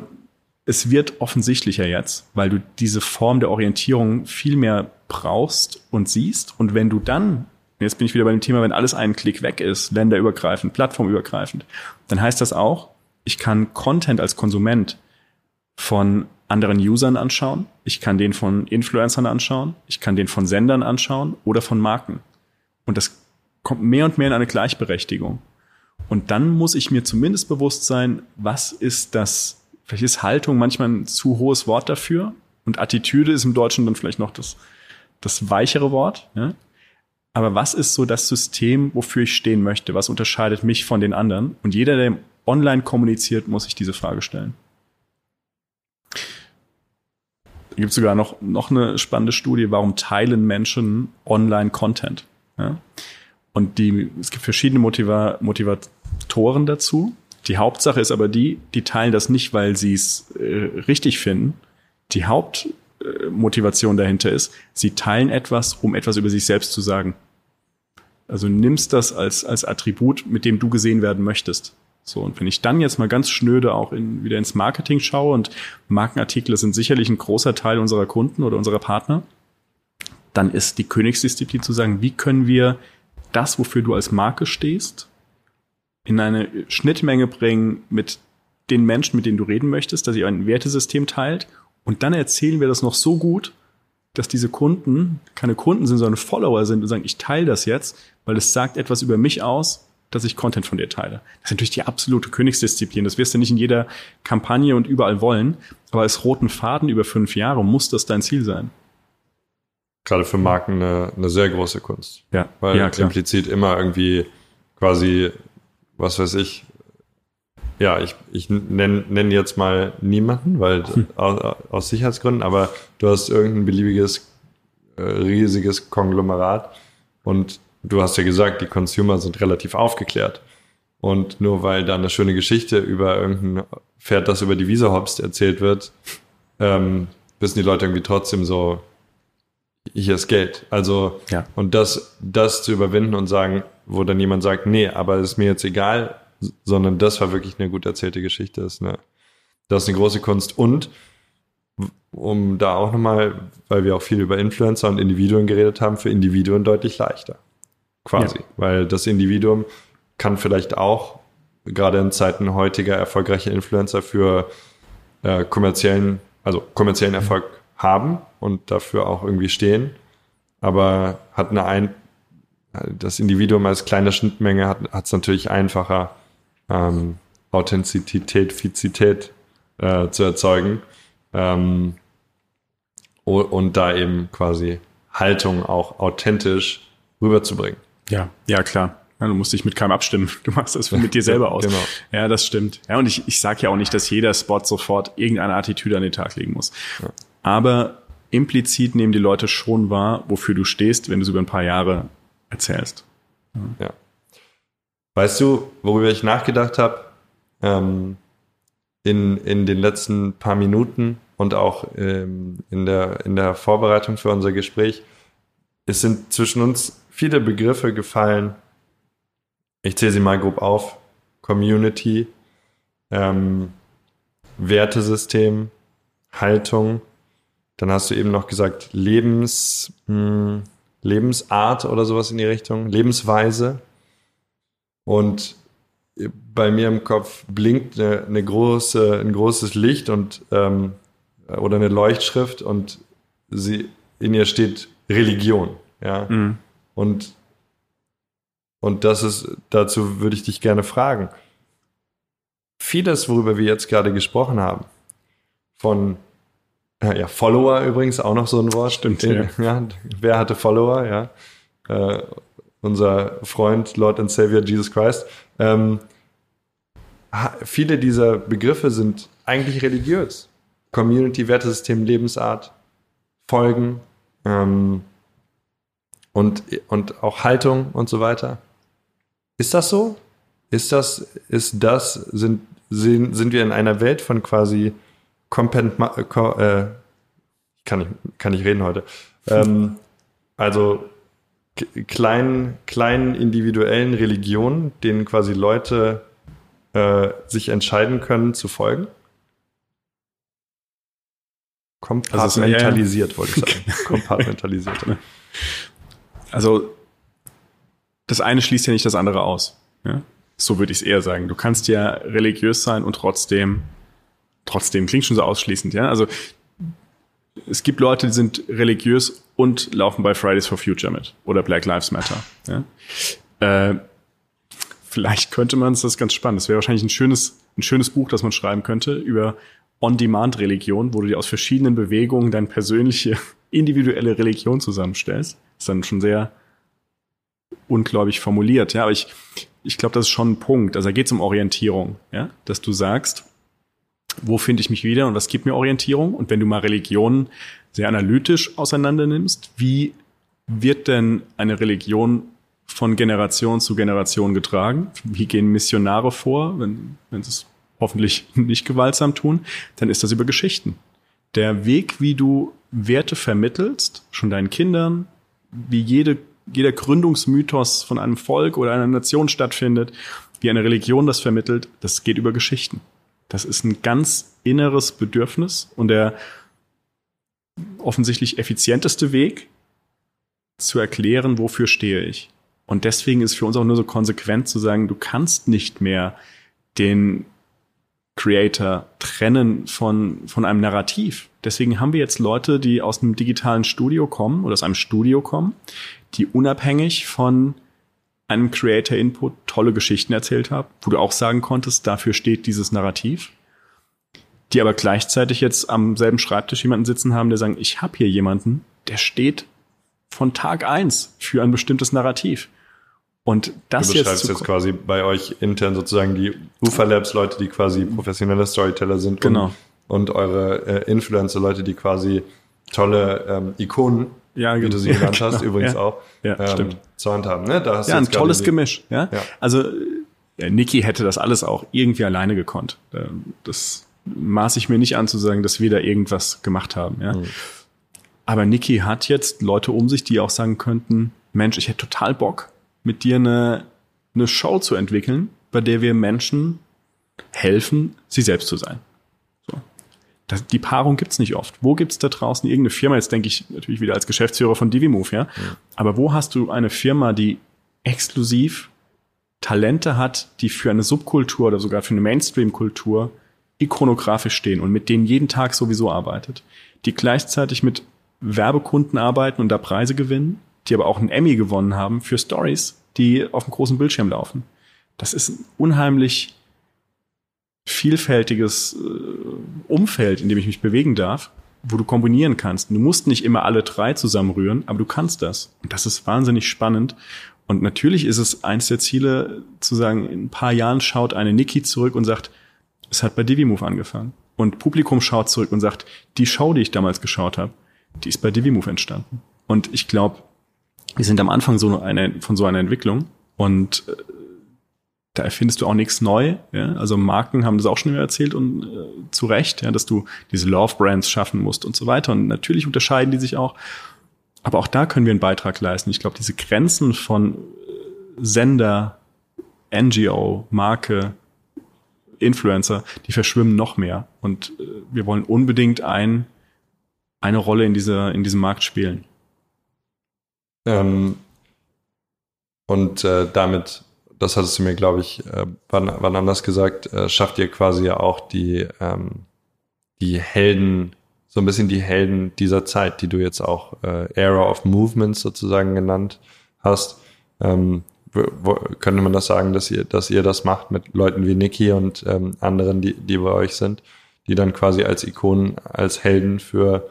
es wird offensichtlicher jetzt, weil du diese Form der Orientierung viel mehr brauchst und siehst. Und wenn du dann, jetzt bin ich wieder bei dem Thema, wenn alles einen Klick weg ist, länderübergreifend, plattformübergreifend, dann heißt das auch, ich kann Content als Konsument von anderen Usern anschauen, ich kann den von Influencern anschauen, ich kann den von Sendern anschauen oder von Marken. Und das kommt mehr und mehr in eine Gleichberechtigung. Und dann muss ich mir zumindest bewusst sein, was ist das Vielleicht ist Haltung manchmal ein zu hohes Wort dafür. Und Attitüde ist im Deutschen dann vielleicht noch das, das weichere Wort. Ja? Aber was ist so das System, wofür ich stehen möchte? Was unterscheidet mich von den anderen? Und jeder, der online kommuniziert, muss sich diese Frage stellen. Da gibt es sogar noch, noch eine spannende Studie, warum teilen Menschen online Content? Ja? Und die, es gibt verschiedene Motiva Motivatoren dazu. Die Hauptsache ist aber die, die teilen das nicht, weil sie es äh, richtig finden. Die Hauptmotivation äh, dahinter ist, sie teilen etwas, um etwas über sich selbst zu sagen. Also nimmst das als, als Attribut, mit dem du gesehen werden möchtest. So, und wenn ich dann jetzt mal ganz schnöde auch in, wieder ins Marketing schaue und Markenartikel sind sicherlich ein großer Teil unserer Kunden oder unserer Partner, dann ist die Königsdisziplin zu sagen, wie können wir das, wofür du als Marke stehst, in eine Schnittmenge bringen mit den Menschen, mit denen du reden möchtest, dass ihr ein Wertesystem teilt. Und dann erzählen wir das noch so gut, dass diese Kunden keine Kunden sind, sondern Follower sind und sagen, ich teile das jetzt, weil es sagt etwas über mich aus, dass ich Content von dir teile. Das ist natürlich die absolute Königsdisziplin. Das wirst du nicht in jeder Kampagne und überall wollen. Aber als roten Faden über fünf Jahre muss das dein Ziel sein. Gerade für Marken eine, eine sehr große Kunst. Ja. Weil ja, implizit immer irgendwie quasi was weiß ich, ja, ich, ich nenne nenn jetzt mal niemanden, weil hm. aus, aus, Sicherheitsgründen, aber du hast irgendein beliebiges, äh, riesiges Konglomerat und du hast ja gesagt, die Consumer sind relativ aufgeklärt. Und nur weil da eine schöne Geschichte über irgendein Pferd, das über die Wiese hopst, erzählt wird, ähm, wissen die Leute irgendwie trotzdem so, hier ist Geld. Also, ja. und das, das zu überwinden und sagen, wo dann jemand sagt, nee, aber ist mir jetzt egal, sondern das war wirklich eine gut erzählte Geschichte. Das ist eine, das ist eine große Kunst. Und um da auch nochmal, weil wir auch viel über Influencer und Individuen geredet haben, für Individuen deutlich leichter. Quasi. Ja. Weil das Individuum kann vielleicht auch, gerade in Zeiten heutiger erfolgreicher Influencer, für äh, kommerziellen, also kommerziellen Erfolg haben und dafür auch irgendwie stehen, aber hat eine ein das Individuum als kleine Schnittmenge hat es natürlich einfacher, ähm, Authentizität, Fizität äh, zu erzeugen, äh, Ähm, und da eben quasi Haltung auch authentisch rüberzubringen. Ja, ja, klar. Ja, du musst dich mit keinem abstimmen. Du machst das mit dir selber aus. Genau. Ja, das stimmt. Ja, und ich, ich sage ja auch nicht, dass jeder Spot sofort irgendeine Attitüde an den Tag legen muss. Ja. Aber implizit nehmen die Leute schon wahr, wofür du stehst, wenn du es über ein paar Jahre erzählst. Ja. ja. Weißt du, worüber ich nachgedacht habe ähm, in, in den letzten paar Minuten und auch ähm, in, der, in der Vorbereitung für unser Gespräch? Es sind zwischen uns viele Begriffe gefallen, ich zähle sie mal grob auf. Community, ähm, Wertesystem, Haltung. Dann hast du eben noch gesagt Lebens, mh, hm, Lebensart oder sowas in die Richtung, Lebensweise. Und bei mir im Kopf blinkt eine, eine große, ein großes Licht und ähm, oder eine Leuchtschrift und sie in ihr steht Religion. Ja. Mhm. Und und das ist, dazu würde ich dich gerne fragen. Vieles, worüber wir jetzt gerade gesprochen haben, von ja, Follower übrigens auch noch so ein Wort. Stimmt, ja. ja wer hatte Follower, ja? Äh, unser Freund, Lord and Savior Jesus Christ. Ähm, viele dieser Begriffe sind eigentlich religiös. Community, Wertesystem, Lebensart, Folgen ähm, und, und auch Haltung und so weiter. Ist das so? Ist das, ist das, sind, sind, sind wir in einer Welt von quasi Competent, äh, kann ich, kann ich reden heute. Ähm, also kleinen, kleinen individuellen Religionen, denen quasi Leute äh, sich entscheiden können zu folgen? Kompartmentalisiert, also, wollte ich sagen. Kompartmentalisiert. Also das eine schließt ja nicht das andere aus. Ja? So würde ich es eher sagen. Du kannst ja religiös sein und trotzdem, trotzdem klingt schon so ausschließend, ja. Also es gibt Leute, die sind religiös und laufen bei Fridays for Future mit oder Black Lives Matter. Ja? Äh, vielleicht könnte man es, das ist ganz spannend. Das wäre wahrscheinlich ein schönes, ein schönes Buch, das man schreiben könnte über On-Demand-Religion, wo du dir aus verschiedenen Bewegungen deine persönliche, individuelle Religion zusammenstellst. Das ist dann schon sehr unglaublich formuliert, ja, aber ich, ich glaube, das ist schon ein Punkt. Also da geht es um Orientierung, ja, dass du sagst, wo finde ich mich wieder und was gibt mir Orientierung? Und wenn du mal Religion sehr analytisch auseinander nimmst, wie wird denn eine Religion von Generation zu Generation getragen? Wie gehen Missionare vor, wenn, wenn sie es hoffentlich nicht gewaltsam tun? Dann ist das über Geschichten. Der Weg, wie du Werte vermittelst, schon deinen Kindern, wie jede jeder Gründungsmythos von einem Volk oder einer Nation stattfindet, wie eine Religion das vermittelt, das geht über Geschichten. Das ist ein ganz inneres Bedürfnis und der offensichtlich effizienteste Weg zu erklären, wofür stehe ich. Und deswegen ist für uns auch nur so konsequent zu sagen, du kannst nicht mehr den Creator trennen von, von einem Narrativ. Deswegen haben wir jetzt Leute, die aus einem digitalen Studio kommen oder aus einem Studio kommen, die unabhängig von einem Creator Input tolle Geschichten erzählt haben, wo du auch sagen konntest, dafür steht dieses Narrativ, die aber gleichzeitig jetzt am selben Schreibtisch jemanden sitzen haben, der sagen, ich habe hier jemanden, der steht von Tag eins für ein bestimmtes Narrativ. Und das du beschreibst jetzt, jetzt quasi bei euch intern sozusagen die Ufer Labs Leute, die quasi professionelle Storyteller sind genau. und, und eure äh, Influencer Leute, die quasi tolle ähm, Ikonen ja, wie du sie genannt hast, genau. übrigens ja. auch, ja, ähm, stimmt. zur Hand haben. Ne? Da hast ja, ein tolles Gemisch. Ja? ja. Also ja, Niki hätte das alles auch irgendwie alleine gekonnt. Ähm, das maß ich mir nicht an zu sagen, dass wir da irgendwas gemacht haben. Ja? Mhm. Aber Niki hat jetzt Leute um sich, die auch sagen könnten, Mensch, ich hätte total Bock, mit dir eine, eine Show zu entwickeln, bei der wir Menschen helfen, sie selbst zu sein. Das, die Paarung gibt's nicht oft. Wo gibt's da draußen irgendeine Firma? Jetzt denke ich natürlich wieder als Geschäftsführer von Divimove, ja? ja. Aber wo hast du eine Firma, die exklusiv Talente hat, die für eine Subkultur oder sogar für eine Mainstream-Kultur ikonografisch stehen und mit denen jeden Tag sowieso arbeitet, die gleichzeitig mit Werbekunden arbeiten und da Preise gewinnen, die aber auch einen Emmy gewonnen haben für Stories, die auf dem großen Bildschirm laufen. Das ist ein unheimlich vielfältiges äh, Umfeld, in dem ich mich bewegen darf, wo du kombinieren kannst. Du musst nicht immer alle drei zusammenrühren, aber du kannst das. Und das ist wahnsinnig spannend. Und natürlich ist es eins der Ziele, zu sagen, in ein paar Jahren schaut eine Niki zurück und sagt, es hat bei DiviMove angefangen. Und Publikum schaut zurück und sagt, die Show, die ich damals geschaut habe, die ist bei DiviMove entstanden. Und ich glaube, wir sind am Anfang so eine, von so einer Entwicklung. Und äh, da erfindest du auch nichts neu. Ja? Also Marken haben das auch schon immer erzählt und äh, zu Recht, ja, dass du diese Love-Brands schaffen musst und so weiter. Und natürlich unterscheiden die sich auch. Aber auch da können wir einen Beitrag leisten. Ich glaube, diese Grenzen von äh, Sender, NGO, Marke, Influencer, die verschwimmen noch mehr. Und äh, wir wollen unbedingt ein, eine Rolle in, dieser, in diesem Markt spielen. Ähm, und äh, damit das hattest du mir, glaube ich, äh, wann, wann anders gesagt, äh, schafft ihr quasi ja auch die, ähm, die Helden, so ein bisschen die Helden dieser Zeit, die du jetzt auch äh, Era of Movements sozusagen genannt hast. Ähm, wo, könnte man das sagen, dass ihr, dass ihr das macht mit Leuten wie Niki und ähm, anderen, die, die bei euch sind, die dann quasi als Ikonen, als Helden für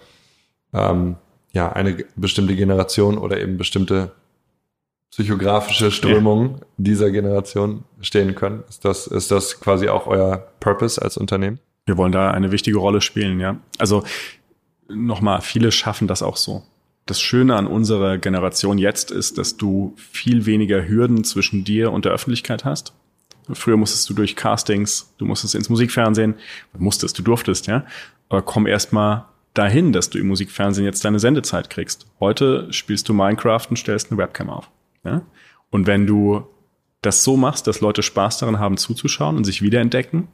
ähm, ja eine bestimmte Generation oder eben bestimmte psychografische Strömungen ja. dieser Generation stehen können. Ist das, ist das quasi auch euer Purpose als Unternehmen? Wir wollen da eine wichtige Rolle spielen, ja. Also nochmal, viele schaffen das auch so. Das Schöne an unserer Generation jetzt ist, dass du viel weniger Hürden zwischen dir und der Öffentlichkeit hast. Früher musstest du durch Castings, du musstest ins Musikfernsehen, musstest, du durftest, ja. Aber komm erst mal dahin, dass du im Musikfernsehen jetzt deine Sendezeit kriegst. Heute spielst du Minecraft und stellst eine Webcam auf. Ja? Und wenn du das so machst, dass Leute Spaß daran haben zuzuschauen und sich wiederentdecken,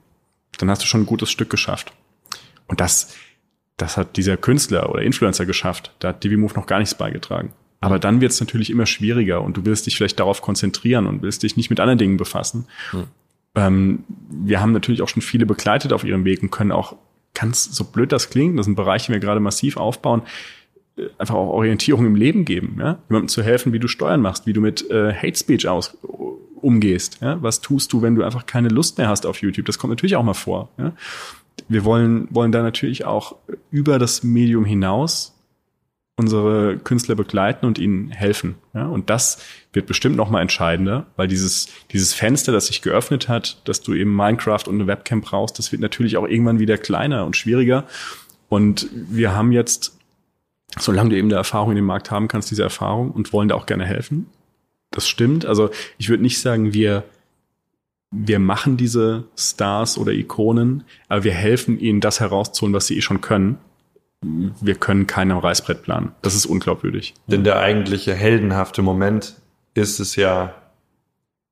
dann hast du schon ein gutes Stück geschafft. Und das, das hat dieser Künstler oder Influencer geschafft. Da hat DiviMove noch gar nichts beigetragen. Aber dann wird es natürlich immer schwieriger und du willst dich vielleicht darauf konzentrieren und willst dich nicht mit anderen Dingen befassen. Mhm. Ähm, wir haben natürlich auch schon viele begleitet auf ihrem Weg und können auch ganz, so blöd das klingt, das sind Bereiche, die wir gerade massiv aufbauen, einfach auch Orientierung im Leben geben, ja? jemandem zu helfen, wie du Steuern machst, wie du mit äh, Hate Speech aus, umgehst. Ja? Was tust du, wenn du einfach keine Lust mehr hast auf YouTube? Das kommt natürlich auch mal vor. Ja? Wir wollen, wollen da natürlich auch über das Medium hinaus unsere Künstler begleiten und ihnen helfen. Ja? Und das wird bestimmt noch mal entscheidender, weil dieses, dieses Fenster, das sich geöffnet hat, dass du eben Minecraft und eine Webcam brauchst, das wird natürlich auch irgendwann wieder kleiner und schwieriger. Und wir haben jetzt solange du eben der Erfahrung in dem Markt haben kannst, diese Erfahrung und wollen da auch gerne helfen. Das stimmt. Also ich würde nicht sagen, wir, wir machen diese Stars oder Ikonen, aber wir helfen ihnen, das herauszuholen, was sie eh schon können. Wir können keinen Reißbrett planen. Das ist unglaubwürdig. Denn der eigentliche heldenhafte Moment ist es ja,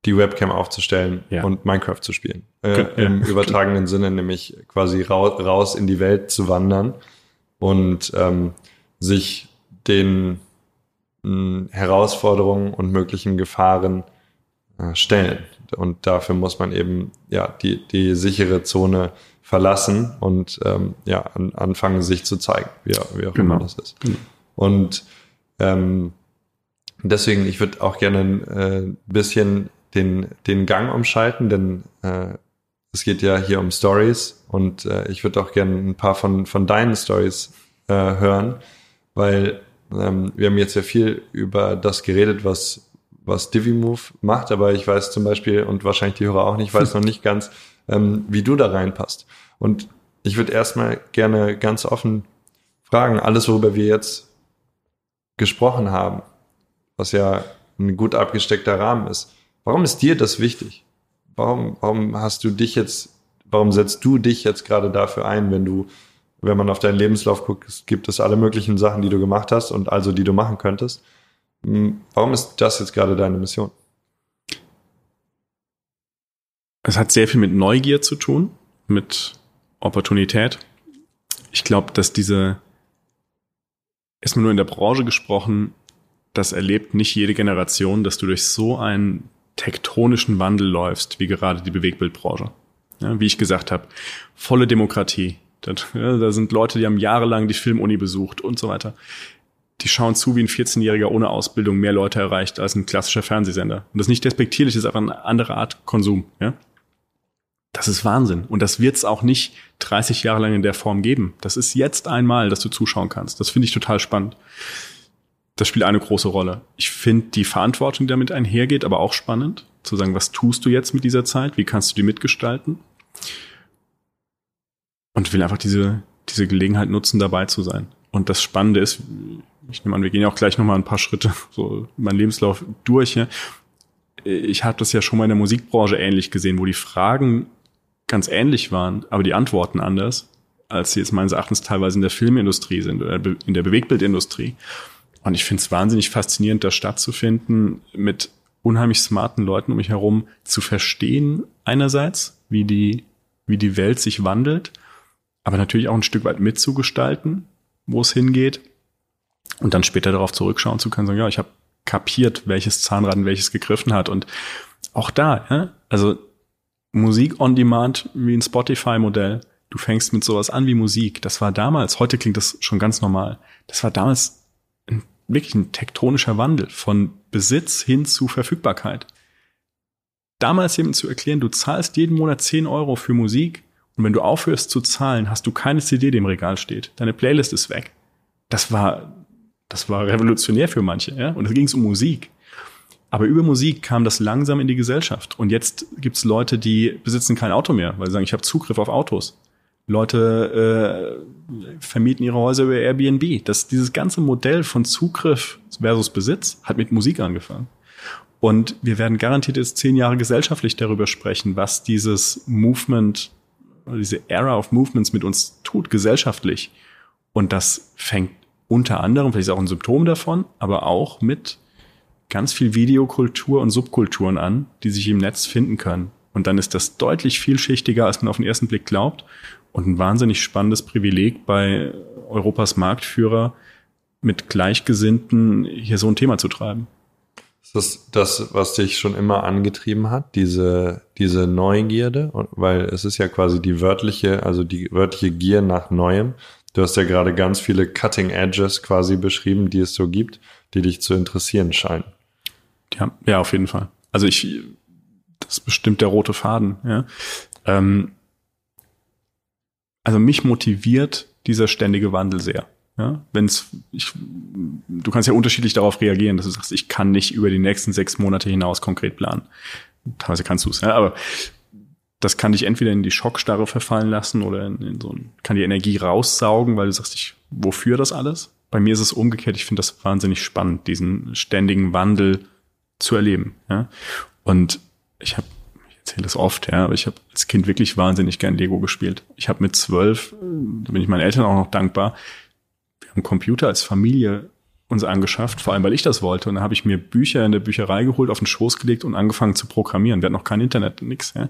die Webcam aufzustellen ja. und Minecraft zu spielen. Äh, Im übertragenen Sinne, nämlich quasi raus, raus in die Welt zu wandern und ähm, sich den mh, hm, Herausforderungen und möglichen Gefahren äh, stellen. Und dafür muss man eben ja die, die sichere Zone verlassen und ähm, ja an, anfangen, sich zu zeigen, wie, wie auch genau. immer das ist. Genau. Und ähm, deswegen, ich würde auch gerne ein äh, bisschen den, den Gang umschalten, denn äh, es geht ja hier um Stories und äh, ich würde auch gerne ein paar von, von deinen Stories äh, hören weil ähm, wir haben jetzt ja viel über das geredet, was, was DiviMove macht, aber ich weiß zum Beispiel, und wahrscheinlich die Hörer auch nicht, weiß noch nicht ganz, ähm, wie du da reinpasst. Und ich würde erstmal gerne ganz offen fragen, alles, worüber wir jetzt gesprochen haben, was ja ein gut abgesteckter Rahmen ist, warum ist dir das wichtig? Warum, warum hast du dich jetzt, warum setzt du dich jetzt gerade dafür ein, wenn du wenn man auf deinen Lebenslauf guckt, gibt es alle möglichen Sachen, die du gemacht hast und also die du machen könntest. Hm, warum ist das jetzt gerade deine Mission? Es hat sehr viel mit Neugier zu tun, mit Opportunität. Ich glaube, dass diese, erstmal nur in der Branche gesprochen, das erlebt nicht jede Generation, dass du durch so einen tektonischen Wandel läufst, wie gerade die Bewegbildbranche. Ja, wie ich gesagt habe, volle Demokratie, da sind Leute, die haben jahrelang die Filmuni besucht und so weiter. Die schauen zu, wie ein 14-Jähriger ohne Ausbildung mehr Leute erreicht als ein klassischer Fernsehsender. Und das ist nicht despektierlich, das ist einfach eine andere Art Konsum. Ja? Das ist Wahnsinn. Und das wird es auch nicht 30 Jahre lang in der Form geben. Das ist jetzt einmal, dass du zuschauen kannst. Das finde ich total spannend. Das spielt eine große Rolle. Ich finde die Verantwortung, die damit einhergeht, aber auch spannend. Zu sagen, was tust du jetzt mit dieser Zeit? Wie kannst du die mitgestalten? Und will einfach diese, diese Gelegenheit nutzen, dabei zu sein. Und das Spannende ist, ich nehme an, wir gehen ja auch gleich nochmal ein paar Schritte so mein Lebenslauf durch. Ja. Ich habe das ja schon mal in der Musikbranche ähnlich gesehen, wo die Fragen ganz ähnlich waren, aber die Antworten anders, als sie jetzt meines Erachtens teilweise in der Filmindustrie sind oder in der Bewegtbildindustrie. Und ich finde es wahnsinnig faszinierend, da stattzufinden, mit unheimlich smarten Leuten um mich herum zu verstehen, einerseits, wie die, wie die Welt sich wandelt, aber natürlich auch ein Stück weit mitzugestalten, wo es hingeht. Und dann später darauf zurückschauen zu können, sagen, ja, ich habe kapiert, welches Zahnrad in welches gegriffen hat. Und auch da, ja, also Musik on Demand wie ein Spotify-Modell. Du fängst mit sowas an wie Musik. Das war damals, heute klingt das schon ganz normal. Das war damals ein, wirklich ein tektonischer Wandel von Besitz hin zu Verfügbarkeit. Damals jemandem zu erklären, du zahlst jeden Monat 10 Euro für Musik und wenn du aufhörst zu zahlen, hast du keine CD, die im Regal steht. Deine Playlist ist weg. Das war, das war revolutionär für manche, ja. Und da ging es um Musik. Aber über Musik kam das langsam in die Gesellschaft. Und jetzt gibt's Leute, die besitzen kein Auto mehr, weil sie sagen, ich habe Zugriff auf Autos. Leute äh, vermieten ihre Häuser über Airbnb. Das, dieses ganze Modell von Zugriff versus Besitz hat mit Musik angefangen. Und wir werden garantiert jetzt zehn Jahre gesellschaftlich darüber sprechen, was dieses Movement, diese Era of Movements mit uns tut, gesellschaftlich. Und das fängt unter anderem, vielleicht ist auch ein Symptom davon, aber auch mit ganz viel Videokultur und Subkulturen an, die sich im Netz finden können. Und dann ist das deutlich vielschichtiger, als man auf den ersten Blick glaubt. Und ein wahnsinnig spannendes Privileg bei Europas Marktführer mit Gleichgesinnten hier so ein Thema zu treiben. Ist das das, was dich schon immer angetrieben hat, diese, diese Neugierde? Weil es ist ja quasi die wörtliche, also die wörtliche Gier nach Neuem. Du hast ja gerade ganz viele Cutting Edges quasi beschrieben, die es so gibt, die dich zu interessieren scheinen. Ja, ja, auf jeden Fall. Also ich, das ist bestimmt der rote Faden, ja. Ähm, also mich motiviert dieser ständige Wandel sehr. Ja, wenn's, ich, du kannst ja unterschiedlich darauf reagieren, dass du sagst, ich kann nicht über die nächsten sechs Monate hinaus konkret planen. Teilweise kannst du es, ja, aber das kann dich entweder in die Schockstarre verfallen lassen oder in, in so ein, kann die Energie raussaugen, weil du sagst, ich, wofür das alles? Bei mir ist es umgekehrt. Ich finde das wahnsinnig spannend, diesen ständigen Wandel zu erleben. Ja? Und ich habe, ich erzähle das oft, ja, aber ich habe als Kind wirklich wahnsinnig gern Lego gespielt. Ich habe mit zwölf, da bin ich meinen Eltern auch noch dankbar, haben Computer als Familie uns angeschafft, vor allem weil ich das wollte. Und dann habe ich mir Bücher in der Bücherei geholt, auf den Schoß gelegt und angefangen zu programmieren. Wir hatten noch kein Internet, nix. Ja.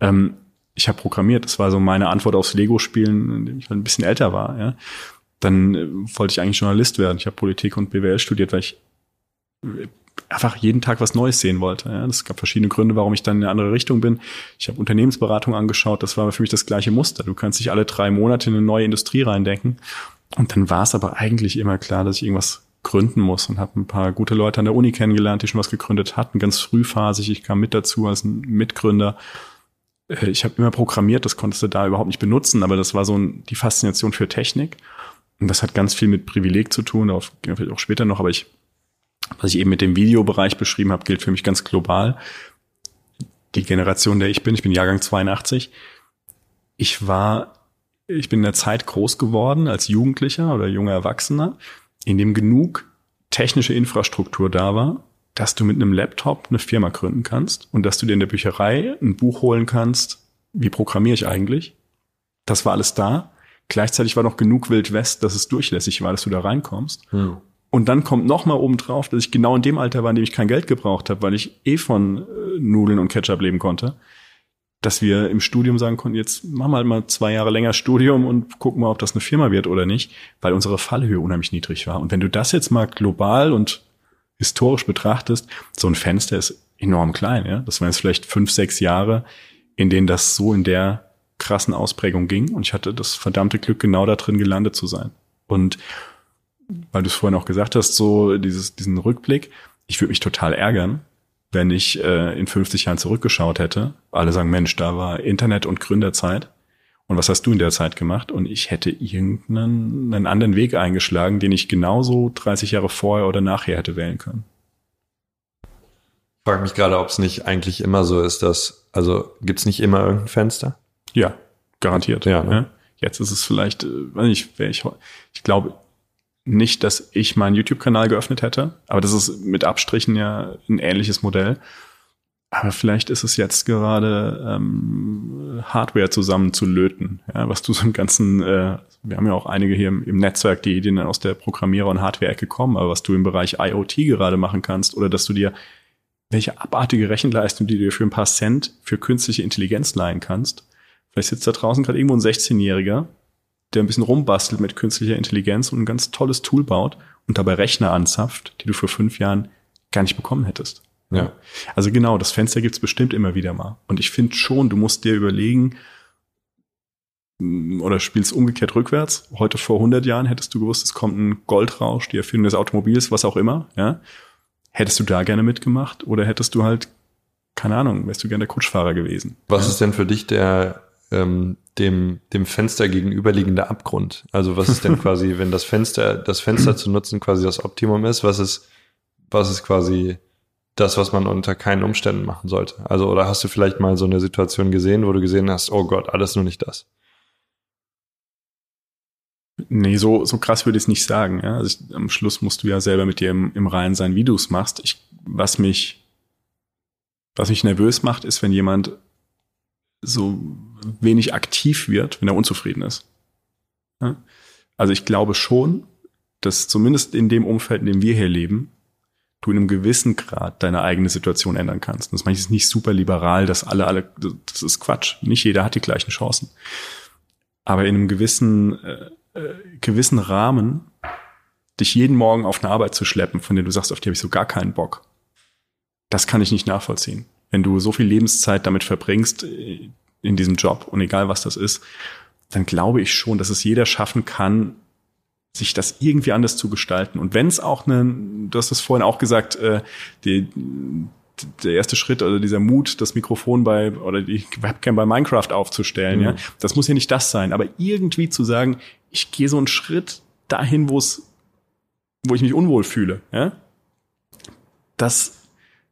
Ähm, ich habe programmiert. Das war so meine Antwort aufs Lego-Spielen, in dem ich ein bisschen älter war. Ja. Dann äh, wollte ich eigentlich Journalist werden. Ich habe Politik und BWL studiert, weil ich einfach jeden Tag was Neues sehen wollte. Ja, es gab verschiedene Gründe, warum ich dann in eine andere Richtung bin. Ich habe Unternehmensberatung angeschaut, das war für mich das gleiche Muster. Du kannst dich alle drei Monate in eine neue Industrie reindenken. Und dann war es aber eigentlich immer klar, dass ich irgendwas gründen muss und habe ein paar gute Leute an der Uni kennengelernt, die schon was gegründet hatten, ganz frühphasig. Ich kam mit dazu als ein Mitgründer. Äh, ich habe immer programmiert, das konntest du da überhaupt nicht benutzen, aber das war so die Faszination für Technik. Und das hat ganz viel mit Privileg zu tun, darauf gehen wir vielleicht auch später noch, aber ich was ich eben mit dem Videobereich beschrieben habe, gilt für mich ganz global. Die Generation, der ich bin, ich bin Jahrgang 82. Ich war, ich bin in der Zeit groß geworden als Jugendlicher oder junger Erwachsener, in dem genug technische Infrastruktur da war, dass du mit einem Laptop eine Firma gründen kannst und dass du dir in der Bücherei ein Buch holen kannst, wie programmiere ich eigentlich? Das war alles da. Gleichzeitig war noch genug Wild West, dass es durchlässig war, dass du da reinkommst. Hm. Und dann kommt noch mal oben drauf, dass ich genau in dem Alter war, in dem ich kein Geld gebraucht habe, weil ich eh von äh, Nudeln und Ketchup leben konnte, dass wir im Studium sagen konnten, jetzt machen wir halt mal zwei Jahre länger Studium und gucken mal, ob das eine Firma wird oder nicht, weil unsere Fallhöhe unheimlich niedrig war. Und wenn du das jetzt mal global und historisch betrachtest, so ein Fenster ist enorm klein. Ja? Das waren jetzt vielleicht fünf, sechs Jahre, in denen das so in der krassen Ausprägung ging. Und ich hatte das verdammte Glück, genau da drin gelandet zu sein. Und weil du es vorhin auch gesagt hast, so dieses, diesen Rückblick, ich würde mich total ärgern, wenn ich äh, in 50 Jahren zurückgeschaut hätte. Alle sagen, Mensch, da war Internet und Gründerzeit. Und was hast du in der Zeit gemacht? Und ich hätte irgendeinen einen anderen Weg eingeschlagen, den ich genauso 30 Jahre vorher oder nachher hätte wählen können. Ich frage mich gerade, ob es nicht eigentlich immer so ist, dass, also gibt es nicht immer irgendein Fenster? Ja, garantiert. Ja, ne? Jetzt ist es vielleicht, äh, weiß nicht, wäre ich, ich glaube nicht, dass ich meinen YouTube-Kanal geöffnet hätte, aber das ist mit Abstrichen ja ein ähnliches Modell. Aber vielleicht ist es jetzt gerade ähm, Hardware zusammenzulöten, ja, was du so im ganzen, äh, wir haben ja auch einige hier im, im Netzwerk, die Ideen aus der Programmierer- und Hardware-Ecke kommen, aber was du im Bereich IoT gerade machen kannst oder dass du dir welche abartige Rechenleistung, die du dir für ein paar Cent für künstliche Intelligenz leihen kannst. Vielleicht sitzt da draußen gerade irgendwo ein 16-Jähriger, der ein bisschen rumbastelt mit künstlicher Intelligenz und ein ganz tolles Tool baut und dabei Rechner anzapft, die du vor fünf Jahren gar nicht bekommen hättest. Ja. Also genau, das Fenster gibt's bestimmt immer wieder mal. Und ich finde schon, du musst dir überlegen, mm, oder spielst umgekehrt rückwärts. Heute vor 100 Jahren hättest du gewusst, es kommt ein Goldrausch, die Erfindung des Automobils, was auch immer. Ja? Hättest du da gerne mitgemacht oder hättest du halt, keine Ahnung, wärst du gerne der Kutschfahrer gewesen? Was ist denn für dich der ähm, dem, dem Fenster gegenüberliegende Abgrund? Also was ist denn quasi, wenn das Fenster, das Fenster zu nutzen quasi das Optimum ist, was ist, was ist quasi das, was man unter keinen Umständen machen sollte? Also, oder hast du vielleicht mal so eine Situation gesehen, wo du gesehen hast, oh Gott, alles nur nicht das? Nee, so, so krass würde ich es nicht sagen. Ja? Also ich, am Schluss musst du ja selber mit dir im, im Reinen sein, wie du es machst. Ich, was mich, was mich nervös macht, ist, wenn jemand so wenig aktiv wird, wenn er unzufrieden ist. Ja? Also ich glaube schon, dass zumindest in dem Umfeld, in dem wir hier leben, du in einem gewissen Grad deine eigene Situation ändern kannst. Das meine ich jetzt nicht super liberal, dass alle, alle, das ist Quatsch. Nicht jeder hat die gleichen Chancen. Aber in einem gewissen, äh, äh, gewissen Rahmen, dich jeden Morgen auf eine Arbeit zu schleppen, von der du sagst, auf die habe ich so gar keinen Bock. Das kann ich nicht nachvollziehen. Wenn du so viel Lebenszeit damit verbringst äh, in diesem Job und egal was das ist, dann glaube ich schon, dass es jeder schaffen kann, sich das irgendwie anders zu gestalten. Und wenn es auch eine, du hast es vorhin auch gesagt, äh, die, der erste Schritt, also dieser Mut, das Mikrofon bei oder die Webcam bei Minecraft aufzustellen, mhm. ja, das muss ja nicht das sein, aber irgendwie zu sagen, ich gehe so einen Schritt dahin, wo es, wo ich mich unwohl fühle, ja, das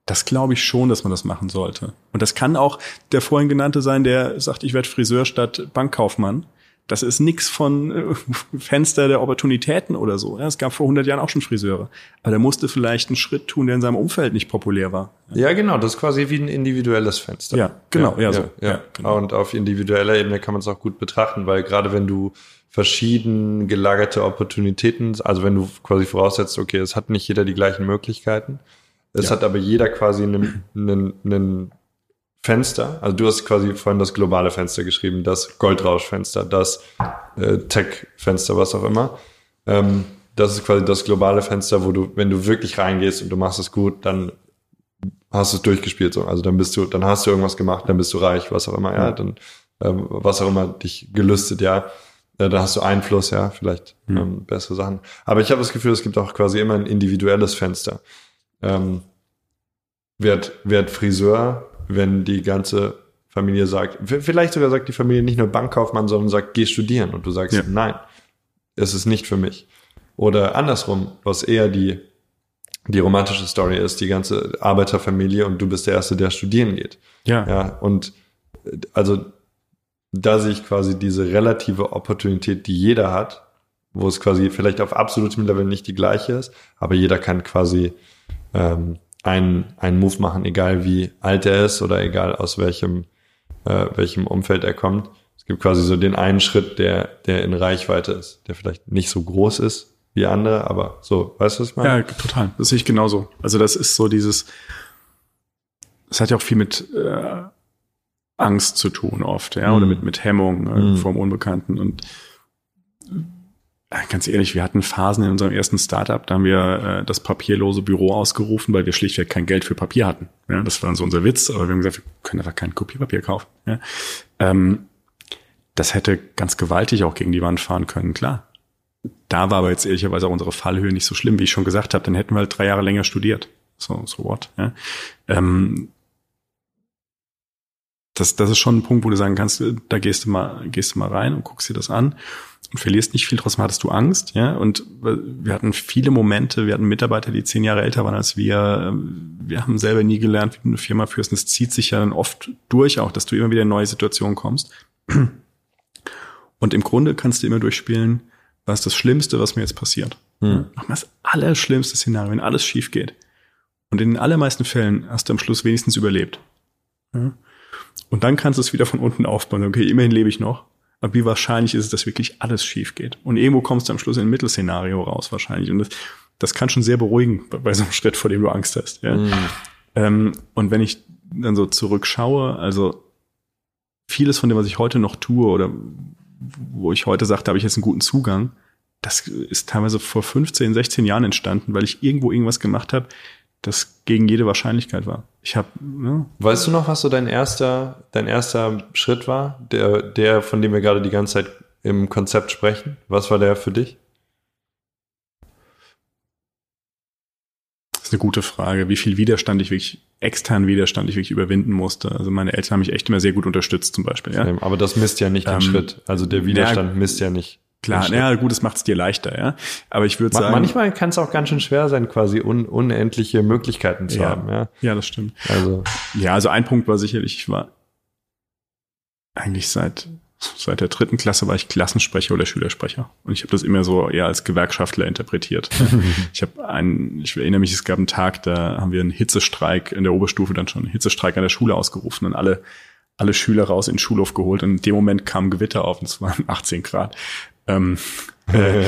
das glaube ich schon, dass man das machen sollte. Und das kann auch der vorhin genannte sein, der sagt, ich werde Friseur statt Bankkaufmann. Das ist nix von äh, Fenster der Opportunitäten oder so. Ja, es gab vor 100 Jahren auch schon Friseure. Aber der musste vielleicht einen Schritt tun, der in seinem Umfeld nicht populär war. Ja, genau. Das ist quasi wie ein individuelles Fenster. Ja, genau. Ja, ja so. Ja, ja, genau. Und auf individueller Ebene kann man es auch gut betrachten, weil gerade wenn du verschieden gelagerte Opportunitäten, also wenn du quasi voraussetzt, okay, es hat nicht jeder die gleichen Möglichkeiten, es ja. hat aber jeder quasi einen Fenster. Also du hast quasi vorhin das globale Fenster geschrieben, das Goldrauschfenster, das äh, Tech-Fenster, was auch immer. Ähm, das ist quasi das globale Fenster, wo du, wenn du wirklich reingehst und du machst es gut, dann hast du es durchgespielt. So. Also dann bist du, dann hast du irgendwas gemacht, dann bist du reich, was auch immer, ja, dann ähm, was auch immer dich gelüstet, ja. Ja, da hast du Einfluss, ja, vielleicht mhm. ähm, bessere Sachen. Aber ich habe das Gefühl, es gibt auch quasi immer ein individuelles Fenster ähm, wird, wird Friseur, wenn die ganze Familie sagt, vielleicht sogar sagt die Familie nicht nur Bankkaufmann, sondern sagt, geh studieren und du sagst, ja. nein, es ist nicht für mich. Oder andersrum, was eher die, die romantische Story ist, die ganze Arbeiterfamilie und du bist der Erste, der studieren geht. Ja. Ja, und also da sehe ich quasi diese relative Opportunität, die jeder hat, wo es quasi vielleicht auf absolutem Level nicht die gleiche ist, aber jeder kann quasi ähm, einen, einen Move machen, egal wie alt er ist oder egal aus welchem, äh, welchem Umfeld er kommt. Es gibt quasi so den einen Schritt, der, der in Reichweite ist, der vielleicht nicht so groß ist wie andere, aber so, weißt du, was ich meine? Ja, total. Das sehe ich genauso. Also das ist so dieses, es hat ja auch viel mit äh, Angst zu tun oft, ja, mhm. oder mit, mit Hemmung äh, mhm. vom Unbekannten und Ganz ehrlich, wir hatten Phasen in unserem ersten Startup, da haben wir äh, das papierlose Büro ausgerufen, weil wir schlichtweg kein Geld für Papier hatten. Ja, das war so unser Witz, aber wir haben gesagt, wir können einfach kein Kopierpapier kaufen. Ja. Ähm, das hätte ganz gewaltig auch gegen die Wand fahren können, klar. Da war aber jetzt ehrlicherweise auch unsere Fallhöhe nicht so schlimm, wie ich schon gesagt habe, dann hätten wir halt drei Jahre länger studiert. so, so what, ja. Ähm, das, das ist schon ein Punkt, wo du sagen kannst, da gehst du mal, gehst du mal rein und guckst dir das an und verlierst nicht viel, trotzdem hattest du Angst, ja. Und wir hatten viele Momente, wir hatten Mitarbeiter, die zehn Jahre älter waren als wir. Wir haben selber nie gelernt, wie du eine Firma führst. Und es zieht sich ja dann oft durch auch, dass du immer wieder in neue Situationen kommst. Und im Grunde kannst du immer durchspielen, was ist das Schlimmste, was mir jetzt passiert. Hm. Mach mal das allerschlimmste Szenario, wenn alles schief geht. Und in den allermeisten Fällen hast du am Schluss wenigstens überlebt. Ja? Und dann kannst du es wieder von unten aufbauen. Okay, immerhin lebe ich noch. Aber wie wahrscheinlich ist es, dass wirklich alles schief geht? Und irgendwo kommst du am Schluss in ein Mittelszenario raus wahrscheinlich. Und das, das kann schon sehr beruhigen bei, so einem Schritt, vor dem du Angst hast. Ja? Mhm. Ähm, und wenn ich dann so zurückschaue, also vieles von dem, was ich heute noch tue oder wo ich heute sage, da habe ich jetzt einen guten Zugang, das ist teilweise vor 15, 16 Jahren entstanden, weil ich irgendwo irgendwas gemacht habe, das gegen jede Wahrscheinlichkeit war. Ich habe. Ja. Weißt du noch, was so dein erster, dein erster Schritt war, der, der, von dem wir gerade die ganze Zeit im Konzept sprechen? Was war der für dich? Das ist eine gute Frage. Wie viel Widerstand ich wirklich, externen Widerstand ich wirklich überwinden musste. Also meine Eltern haben mich echt immer sehr gut unterstützt, zum Beispiel. Ja? Aber das misst ja nicht den ähm, Schritt. Also der Widerstand ja, misst ja nicht. Klar, ja, gut, es macht es dir leichter, ja. Aber ich würde sagen. Manchmal kann es auch ganz schön schwer sein, quasi un unendliche Möglichkeiten zu ja, haben, ja. Ja, das stimmt. Also. Ja, also ein Punkt war sicherlich, ich war eigentlich seit, seit der dritten Klasse war ich Klassensprecher oder Schülersprecher. Und ich habe das immer so eher als Gewerkschaftler interpretiert. ich habe einen, ich erinnere mich, es gab einen Tag, da haben wir einen Hitzestreik in der Oberstufe dann schon, einen Hitzestreik an der Schule ausgerufen und alle alle Schüler raus in den Schulhof geholt und in dem Moment kam Gewitter auf und es waren 18 Grad. Ähm, äh,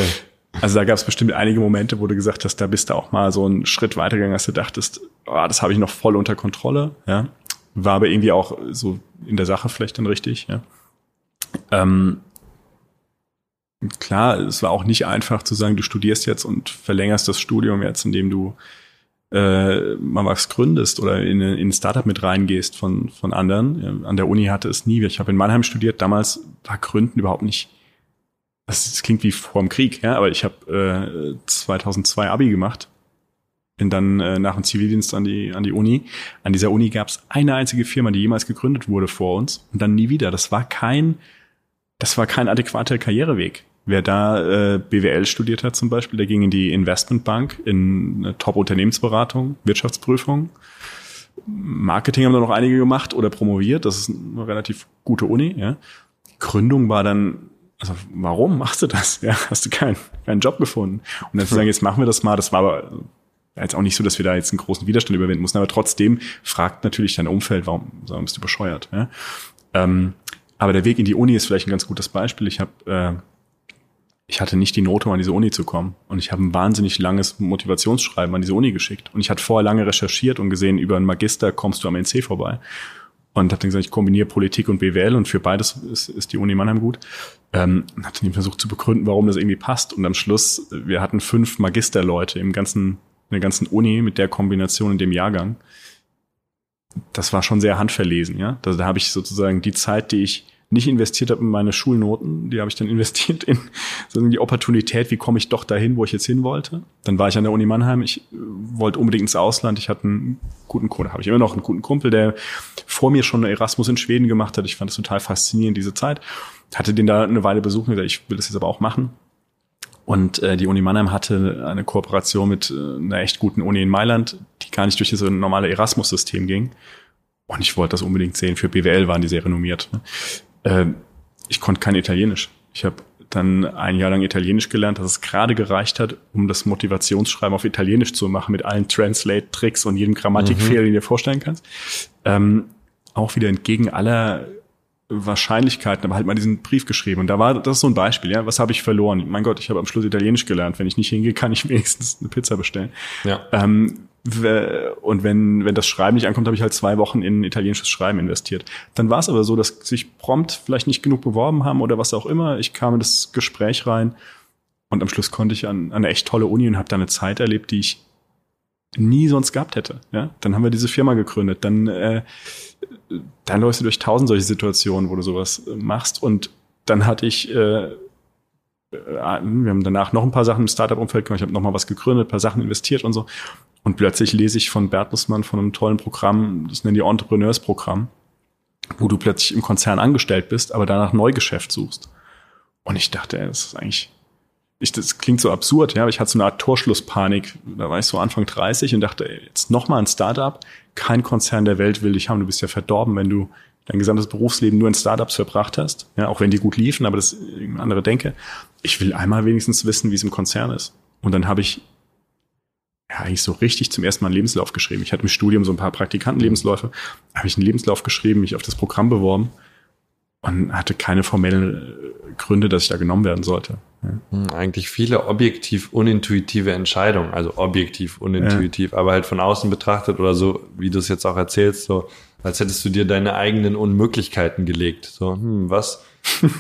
also da gab es bestimmt einige Momente, wo du gesagt hast, da bist du auch mal so einen Schritt weitergegangen, als du dachtest, oh, das habe ich noch voll unter Kontrolle. Ja? War aber irgendwie auch so in der Sache vielleicht dann richtig. Ja? Ähm, klar, es war auch nicht einfach zu sagen, du studierst jetzt und verlängerst das Studium jetzt, indem du äh, mal was gründest oder in, in ein Startup mit reingehst von, von anderen. An der Uni hatte es nie. Ich habe in Mannheim studiert, damals war Gründen überhaupt nicht das, klingt wie vor dem Krieg, ja, aber ich habe äh, 2002 Abi gemacht bin dann äh, nach dem Zivildienst an die an die Uni. An dieser Uni gab es eine einzige Firma, die jemals gegründet wurde vor uns und dann nie wieder. Das war kein das war kein adäquater Karriereweg. Wer da äh, BWL studiert hat zum Beispiel, der ging in die Investmentbank, in eine Top-Unternehmensberatung, Wirtschaftsprüfung. Marketing haben da noch einige gemacht oder promoviert. Das ist eine relativ gute Uni. Ja. Gründung war dann also warum machst du das? Ja, hast du keinen, keinen Job gefunden? Und dann zu sagen, jetzt machen wir das mal, das war aber jetzt auch nicht so, dass wir da jetzt einen großen Widerstand überwinden mussten, aber trotzdem fragt natürlich dein Umfeld, warum, warum bist du bescheuert? Ja? Ähm, aber der Weg in die Uni ist vielleicht ein ganz gutes Beispiel. Ich habe äh, ich hatte nicht die Note, um an diese Uni zu kommen. Und ich habe ein wahnsinnig langes Motivationsschreiben an diese Uni geschickt. Und ich hatte vorher lange recherchiert und gesehen, über einen Magister kommst du am NC vorbei. Und habe dann gesagt, ich kombiniere Politik und BWL und für beides ist, ist die Uni Mannheim gut. Ähm, habe dann versucht zu begründen, warum das irgendwie passt. Und am Schluss, wir hatten fünf Magisterleute im ganzen, in der ganzen Uni mit der Kombination in dem Jahrgang. Das war schon sehr handverlesen, ja. Also da habe ich sozusagen die Zeit, die ich nicht investiert habe in meine Schulnoten, die habe ich dann investiert in die Opportunität, wie komme ich doch dahin, wo ich jetzt hin wollte. Dann war ich an der Uni Mannheim, ich äh, wollte unbedingt ins Ausland, ich hatte einen guten Kumpel, habe ich immer noch einen guten Kumpel, der vor mir schon Erasmus in Schweden gemacht hat. Ich fand das total faszinierend, diese Zeit. Hatte den da eine Weile besucht und gesagt, ich will das jetzt aber auch machen. Und äh, die Uni Mannheim hatte eine Kooperation mit äh, einer echt guten Uni in Mailand, die gar nicht durch das normale Erasmus-System ging. Und ich wollte das unbedingt sehen. Für BWL waren die sehr renommiert. Ne? Äh, ich konnte kein Italienisch. Ich habe dann ein Jahr lang Italienisch gelernt, dass es gerade gereicht hat, um das Motivationsschreiben auf Italienisch zu machen, mit allen Translate-Tricks und jedem Grammatikfehler, mhm. den du dir vorstellen kannst. Ähm, auch wieder entgegen aller Wahrscheinlichkeiten, aber halt mal diesen Brief geschrieben. Und da war das ist so ein Beispiel, ja. Was habe ich verloren? Mein Gott, ich habe am Schluss Italienisch gelernt. Wenn ich nicht hingehe, kann ich wenigstens eine Pizza bestellen. Ja. Ähm, und wenn, wenn das Schreiben nicht ankommt, habe ich halt zwei Wochen in italienisches Schreiben investiert. Dann war es aber so, dass sich prompt vielleicht nicht genug beworben haben oder was auch immer. Ich kam in das Gespräch rein und am Schluss konnte ich an, an eine echt tolle Uni und habe da eine Zeit erlebt, die ich nie sonst gehabt hätte. Ja, dann haben wir diese Firma gegründet. Dann, äh, dann läufst du durch tausend solche Situationen, wo du sowas machst. Und dann hatte ich äh, wir haben danach noch ein paar Sachen im Startup-Umfeld gemacht. Ich habe noch mal was gegründet, ein paar Sachen investiert und so. Und plötzlich lese ich von Bertelsmann von einem tollen Programm, das nennen die Entrepreneursprogramm, wo du plötzlich im Konzern angestellt bist, aber danach Neugeschäft suchst. Und ich dachte, das ist eigentlich, ich, das klingt so absurd, ja, aber ich hatte so eine Art Torschlusspanik. Da war ich so Anfang 30 und dachte, jetzt noch mal ein Startup. Kein Konzern der Welt will dich haben. Du bist ja verdorben, wenn du dein gesamtes Berufsleben nur in Startups verbracht hast. Ja, auch wenn die gut liefen, aber das andere Denke. Ich will einmal wenigstens wissen, wie es im Konzern ist. Und dann habe ich ja, eigentlich so richtig zum ersten Mal einen Lebenslauf geschrieben. Ich hatte im Studium so ein paar Praktikantenlebensläufe, habe ich einen Lebenslauf geschrieben, mich auf das Programm beworben und hatte keine formellen äh, Gründe, dass ich da genommen werden sollte. Ja. Eigentlich viele objektiv unintuitive Entscheidungen, also objektiv unintuitiv, ja. aber halt von außen betrachtet oder so, wie du es jetzt auch erzählst, so als hättest du dir deine eigenen Unmöglichkeiten gelegt. So, hm, was,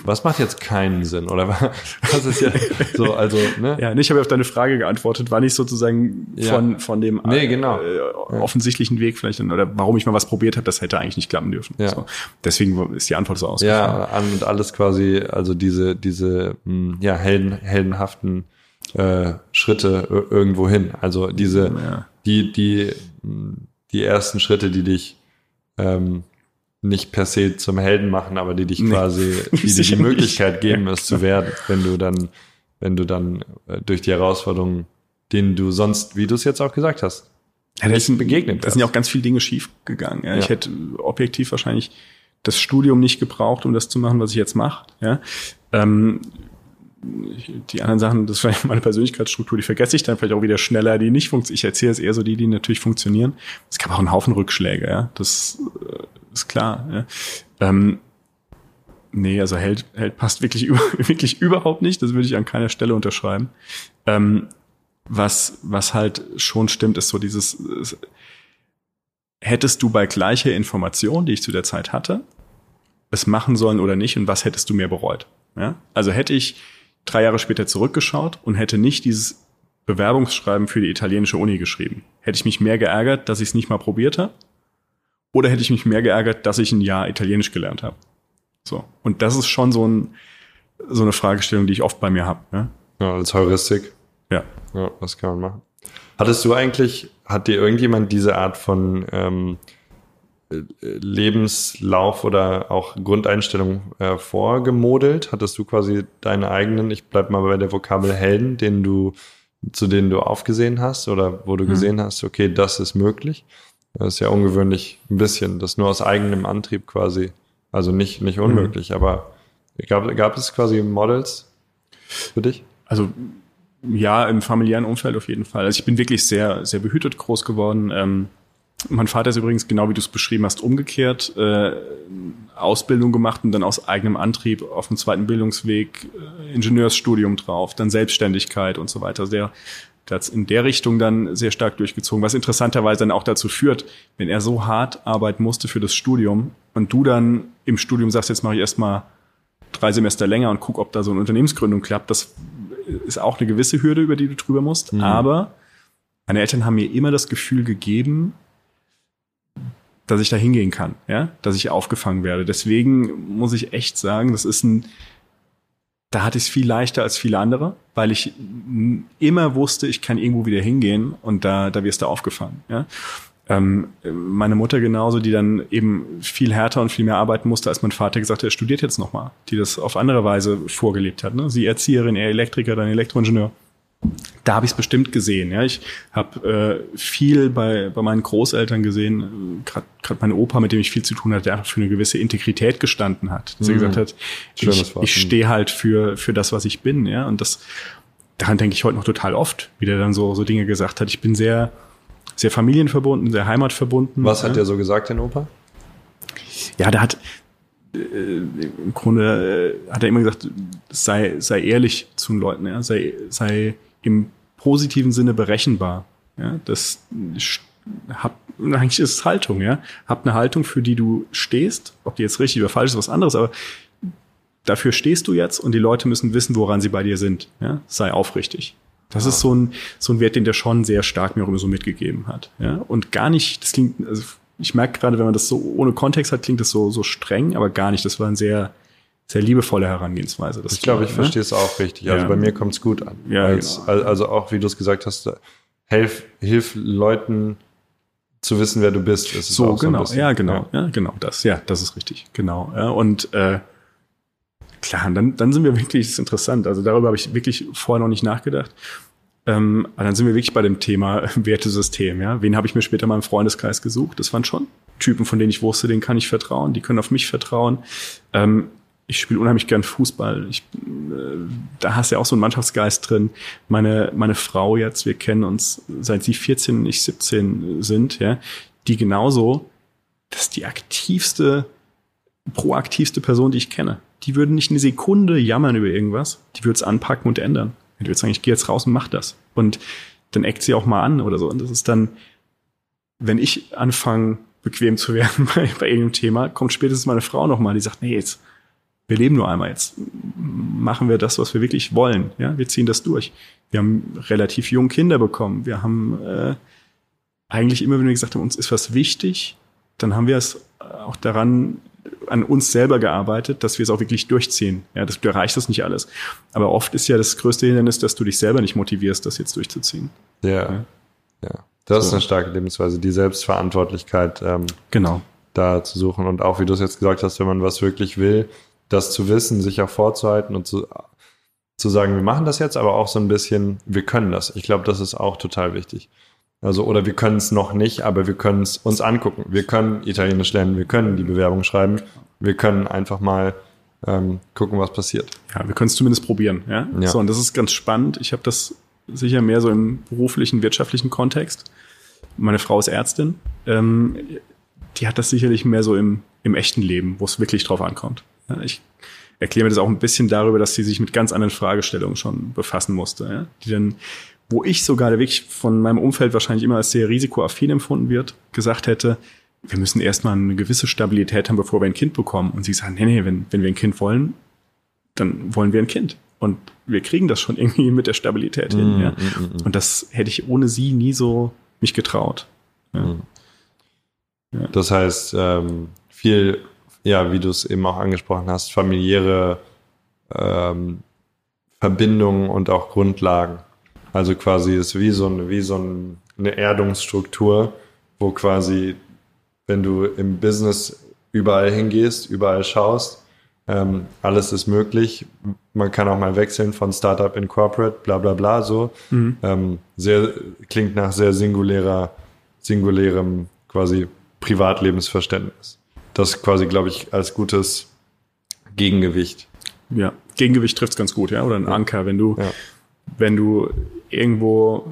was macht jetzt keinen Sinn? Oder was ist ja so, also, ne? Ja, ich habe auf deine Frage geantwortet, war nicht sozusagen von, ja. von dem nee, genau. äh, offensichtlichen Weg vielleicht, oder warum ich mal was probiert habe, das hätte eigentlich nicht klappen dürfen. Ja. So. Deswegen ist die Antwort so ausgefallen. Ja, und alles quasi, also diese, diese, hm, ja, helden, heldenhaften äh, Schritte irgendwo hin. Also diese, ja. die, die, hm, die ersten Schritte, die dich ähm, nicht per se zum Helden machen, aber die dich quasi, die dir die Möglichkeit geben, es zu werden, wenn du dann, wenn du dann äh, durch die Herausforderungen, denen du sonst, wie du es jetzt auch gesagt hast, ja, das sind begegnet. Da sind ja auch ganz viele Dinge schief gegangen. Ja. Ja. Ich hätte objektiv wahrscheinlich das Studium nicht gebraucht, um das zu machen, was ich jetzt mache. Ja. Ähm, die anderen Sachen, das ist vielleicht meine Persönlichkeitsstruktur, die vergesse ich dann vielleicht auch wieder schneller, die nicht funktionieren. Ich erzähle es eher so die, die natürlich funktionieren. Es gab auch einen Haufen Rückschläge, ja. Das äh, ist klar. Ja. Ähm, nee, also Held, Held passt wirklich, über, wirklich überhaupt nicht. Das würde ich an keiner Stelle unterschreiben. Ähm, was, was halt schon stimmt, ist so dieses, ist, hättest du bei gleicher Information, die ich zu der Zeit hatte, es machen sollen oder nicht und was hättest du mehr bereut? Ja? Also hätte ich drei Jahre später zurückgeschaut und hätte nicht dieses Bewerbungsschreiben für die italienische Uni geschrieben. Hätte ich mich mehr geärgert, dass ich es nicht mal probiert habe? Oder hätte ich mich mehr geärgert, dass ich ein Jahr Italienisch gelernt habe? So. Und das ist schon so, ein, so eine Fragestellung, die ich oft bei mir habe. Ja? ja, als Heuristik. Ja. Ja, was kann man machen? Hattest du eigentlich, hat dir irgendjemand diese Art von ähm, Lebenslauf oder auch Grundeinstellung äh, vorgemodelt? Hattest du quasi deine eigenen, ich bleib mal bei der Vokabel Helden, den du, zu denen du aufgesehen hast oder wo du mhm. gesehen hast, okay, das ist möglich? Das ist ja ungewöhnlich ein bisschen, das nur aus eigenem Antrieb quasi, also nicht, nicht unmöglich, mhm. aber gab, gab es quasi Models für dich? Also ja, im familiären Umfeld auf jeden Fall. Also ich bin wirklich sehr, sehr behütet groß geworden. Ähm, mein Vater ist übrigens, genau wie du es beschrieben hast, umgekehrt, äh, Ausbildung gemacht und dann aus eigenem Antrieb auf dem zweiten Bildungsweg äh, Ingenieursstudium drauf, dann Selbstständigkeit und so weiter. Also der, hat in der Richtung dann sehr stark durchgezogen, was interessanterweise dann auch dazu führt, wenn er so hart arbeiten musste für das Studium und du dann im Studium sagst, jetzt mache ich erstmal drei Semester länger und guck, ob da so eine Unternehmensgründung klappt, das ist auch eine gewisse Hürde, über die du drüber musst. Mhm. Aber meine Eltern haben mir immer das Gefühl gegeben, dass ich da hingehen kann, ja, dass ich aufgefangen werde. Deswegen muss ich echt sagen, das ist ein, da hatte ich es viel leichter als viele andere, weil ich immer wusste, ich kann irgendwo wieder hingehen und da, da wirst du aufgefangen, ja. Ähm, meine Mutter genauso, die dann eben viel härter und viel mehr arbeiten musste, als mein Vater gesagt hat, er studiert jetzt nochmal, die das auf andere Weise vorgelebt hat. Ne? Sie Erzieherin, er Elektriker, dann Elektroingenieur da habe ich es bestimmt gesehen. Ja, ich habe äh, viel bei, bei meinen Großeltern gesehen, gerade mein Opa, mit dem ich viel zu tun hatte, der einfach für eine gewisse Integrität gestanden hat. Dass mhm. er gesagt hat, ich, ich stehe halt für für das, was ich bin. Ja, und das daran denke ich heute noch total oft, wie der dann so so Dinge gesagt hat. Ich bin sehr sehr familienverbunden, sehr heimatverbunden. Was ja. hat der so gesagt, dein Opa? Ja, der hat äh, im Grunde äh, hat er immer gesagt, sei sei ehrlich zu den Leuten, ja, sei sei im positiven Sinne berechenbar. Ja, das hab, eigentlich ist es Haltung, ja. Hab eine Haltung, für die du stehst, ob die jetzt richtig oder falsch ist, was anderes, aber dafür stehst du jetzt und die Leute müssen wissen, woran sie bei dir sind. Ja? Sei aufrichtig. Das ja. ist so ein, so ein Wert, den der schon sehr stark mir auch immer so mitgegeben hat. Ja? Und gar nicht, das klingt, also ich merke gerade, wenn man das so ohne Kontext hat, klingt das so, so streng, aber gar nicht. Das war ein sehr, sehr liebevolle Herangehensweise. ich glaube, ich ne? verstehe es auch richtig. Also ja. bei mir kommt es gut an. Ja, als, genau. also auch, wie du es gesagt hast, helf, hilf Leuten zu wissen, wer du bist. Ist so, genau, so ja, genau, ja. ja. genau, das, ja, das ist richtig, genau. Ja, und äh, klar, dann, dann sind wir wirklich, das ist interessant, also darüber habe ich wirklich vorher noch nicht nachgedacht. Ähm, aber dann sind wir wirklich bei dem Thema Wertesystem, ja. Wen habe ich mir später mal im Freundeskreis gesucht? Das waren schon Typen, von denen ich wusste, denen kann ich vertrauen, die können auf mich vertrauen. Ähm, ich spiele unheimlich gern Fußball. Ich, äh, da hast du ja auch so einen Mannschaftsgeist drin. Meine, meine Frau jetzt, wir kennen uns seit sie 14 und ich 17 sind, ja, die genauso, das ist die aktivste, proaktivste Person, die ich kenne. Die würden nicht eine Sekunde jammern über irgendwas. Die würde es anpacken und ändern. Die würde sagen, ich gehe jetzt raus und mach das. Und dann eckt sie auch mal an oder so. Und das ist dann, wenn ich anfange, bequem zu werden bei, bei irgendeinem Thema, kommt spätestens meine Frau nochmal, die sagt, nee, jetzt, wir leben nur einmal jetzt. Machen wir das, was wir wirklich wollen. Ja, wir ziehen das durch. Wir haben relativ jung Kinder bekommen. Wir haben äh, eigentlich immer, wenn wir gesagt haben, uns ist was wichtig, dann haben wir es auch daran an uns selber gearbeitet, dass wir es auch wirklich durchziehen. Ja, das, du erreichst das nicht alles. Aber oft ist ja das größte Hindernis, dass du dich selber nicht motivierst, das jetzt durchzuziehen. Ja. Ja. ja. Das so. ist eine starke Lebensweise, die Selbstverantwortlichkeit ähm, genau. da zu suchen. Und auch, wie du es jetzt gesagt hast, wenn man was wirklich will, das zu wissen, sich auch vorzuhalten und zu, zu sagen, wir machen das jetzt, aber auch so ein bisschen, wir können das. Ich glaube, das ist auch total wichtig. Also, oder wir können es noch nicht, aber wir können es uns angucken. Wir können Italienisch lernen, wir können die Bewerbung schreiben, wir können einfach mal ähm, gucken, was passiert. Ja, wir können es zumindest probieren. Ja? ja? So, und das ist ganz spannend. Ich habe das sicher mehr so im beruflichen, wirtschaftlichen Kontext. Meine Frau ist Ärztin. Ähm, die hat das sicherlich mehr so im, im echten Leben, wo es wirklich drauf ankommt. Ich erkläre mir das auch ein bisschen darüber, dass sie sich mit ganz anderen Fragestellungen schon befassen musste, ja, die dann, wo ich sogar wirklich von meinem Umfeld wahrscheinlich immer als sehr risikoaffin empfunden wird, gesagt hätte, wir müssen erstmal eine gewisse Stabilität haben, bevor wir ein Kind bekommen. Und sie sagen, nee, nee, wenn, wenn wir ein Kind wollen, dann wollen wir ein Kind. Und wir kriegen das schon irgendwie mit der Stabilität hin. Mm, ja. Mm, mm, Und das hätte ich ohne sie nie so mich getraut. Ja. Mm. Ja. Das heißt, ähm, viel ja, wie du es eben auch angesprochen hast, familiäre ähm, Verbindungen und auch Grundlagen. Also quasi ist wie so, eine, wie so eine Erdungsstruktur, wo quasi, wenn du im Business überall hingehst, überall schaust, ähm, alles ist möglich. Man kann auch mal wechseln von Startup in Corporate, bla bla bla so. Mhm. Ähm, sehr, klingt nach sehr singulärer, singulärem quasi Privatlebensverständnis das quasi, glaube ich, als gutes Gegengewicht. Ja, Gegengewicht trifft es ganz gut, ja, oder ein. Anker, wenn du, ja. wenn du irgendwo,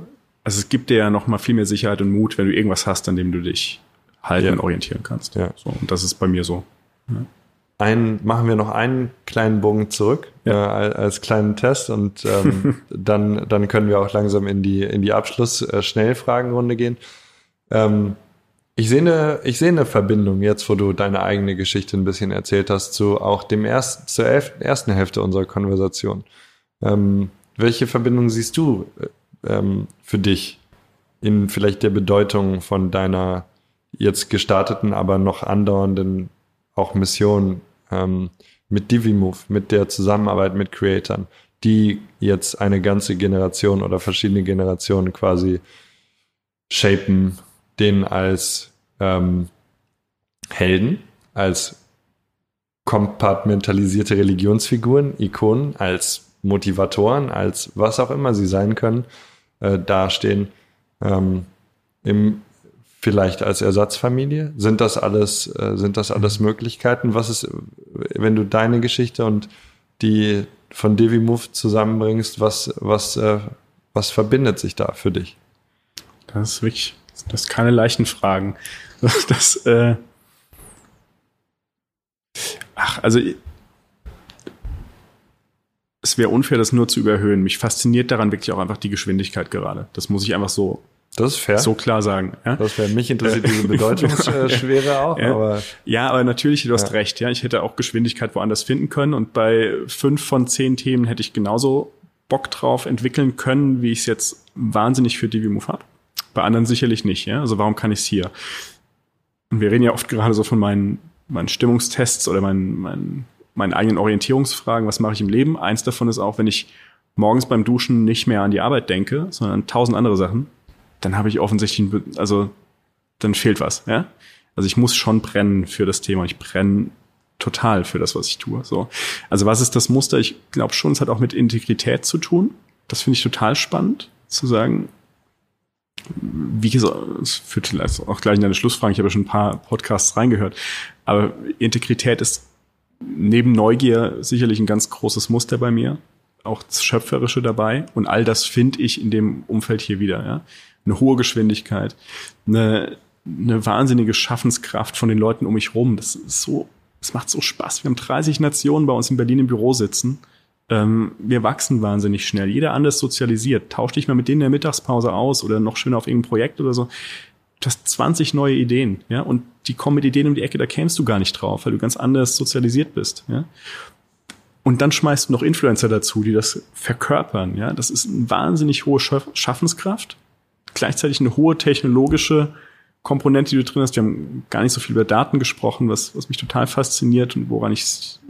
also es gibt dir ja noch mal viel mehr Sicherheit und Mut, wenn du irgendwas hast, an dem du dich halten ja. und orientieren kannst. Ja. So, und das ist bei mir so. Ja. Ein, machen wir noch einen kleinen Bogen zurück ja. äh, als kleinen Test und ähm, dann, dann können wir auch langsam in die, in die Abschluss-Schnellfragenrunde äh, gehen. Ähm, ich sehe eine, ich eine Verbindung jetzt, wo du deine eigene Geschichte ein bisschen erzählt hast, zu auch dem ersten, zur ersten Hälfte unserer Konversation. Ähm, welche Verbindung siehst du äh, ähm, für dich in vielleicht der Bedeutung von deiner jetzt gestarteten, aber noch andauernden auch Mission ähm, mit DiviMove, mit der Zusammenarbeit mit Creatoren, die jetzt eine ganze Generation oder verschiedene Generationen quasi shapen den als ähm, Helden, als kompartmentalisierte Religionsfiguren, Ikonen, als Motivatoren, als was auch immer sie sein können, äh, dastehen. Ähm, im, vielleicht als Ersatzfamilie? Sind das alles, äh, sind das alles Möglichkeiten? Was ist, wenn du deine Geschichte und die von Devimove zusammenbringst, was, was, äh, was verbindet sich da für dich? Das ist wirklich das sind keine leichten Fragen. Das, äh Ach, also es wäre unfair, das nur zu überhöhen. Mich fasziniert daran wirklich auch einfach die Geschwindigkeit gerade. Das muss ich einfach so, das ist fair. so klar sagen. Ja? Das wäre mich interessiert diese Bedeutungsschwere auch. Ja. Aber ja, aber natürlich, du hast ja. recht. Ja, ich hätte auch Geschwindigkeit woanders finden können und bei fünf von zehn Themen hätte ich genauso Bock drauf entwickeln können, wie ich es jetzt wahnsinnig für DiviMove habe. Bei anderen sicherlich nicht, ja. Also warum kann ich es hier? Und wir reden ja oft gerade so von meinen, meinen Stimmungstests oder meinen, meinen, meinen eigenen Orientierungsfragen, was mache ich im Leben? Eins davon ist auch, wenn ich morgens beim Duschen nicht mehr an die Arbeit denke, sondern an tausend andere Sachen, dann habe ich offensichtlich, also dann fehlt was, ja. Also ich muss schon brennen für das Thema. Ich brenne total für das, was ich tue. So. Also was ist das Muster? Ich glaube schon, es hat auch mit Integrität zu tun. Das finde ich total spannend, zu sagen, wie gesagt, es führt auch gleich in eine Schlussfrage. Ich habe ja schon ein paar Podcasts reingehört. Aber Integrität ist neben Neugier sicherlich ein ganz großes Muster bei mir. Auch das Schöpferische dabei. Und all das finde ich in dem Umfeld hier wieder. Ja? Eine hohe Geschwindigkeit, eine, eine wahnsinnige Schaffenskraft von den Leuten um mich rum. Das ist so, es macht so Spaß. Wir haben 30 Nationen bei uns in Berlin im Büro sitzen. Ähm, wir wachsen wahnsinnig schnell. Jeder anders sozialisiert. Tausch dich mal mit denen in der Mittagspause aus oder noch schöner auf irgendein Projekt oder so. Du hast 20 neue Ideen, ja, und die kommen mit Ideen um die Ecke, da kämst du gar nicht drauf, weil du ganz anders sozialisiert bist, ja. Und dann schmeißt du noch Influencer dazu, die das verkörpern, ja. Das ist eine wahnsinnig hohe Schaffenskraft, gleichzeitig eine hohe technologische Komponente, die du drin hast. Wir haben gar nicht so viel über Daten gesprochen, was, was mich total fasziniert und woran ich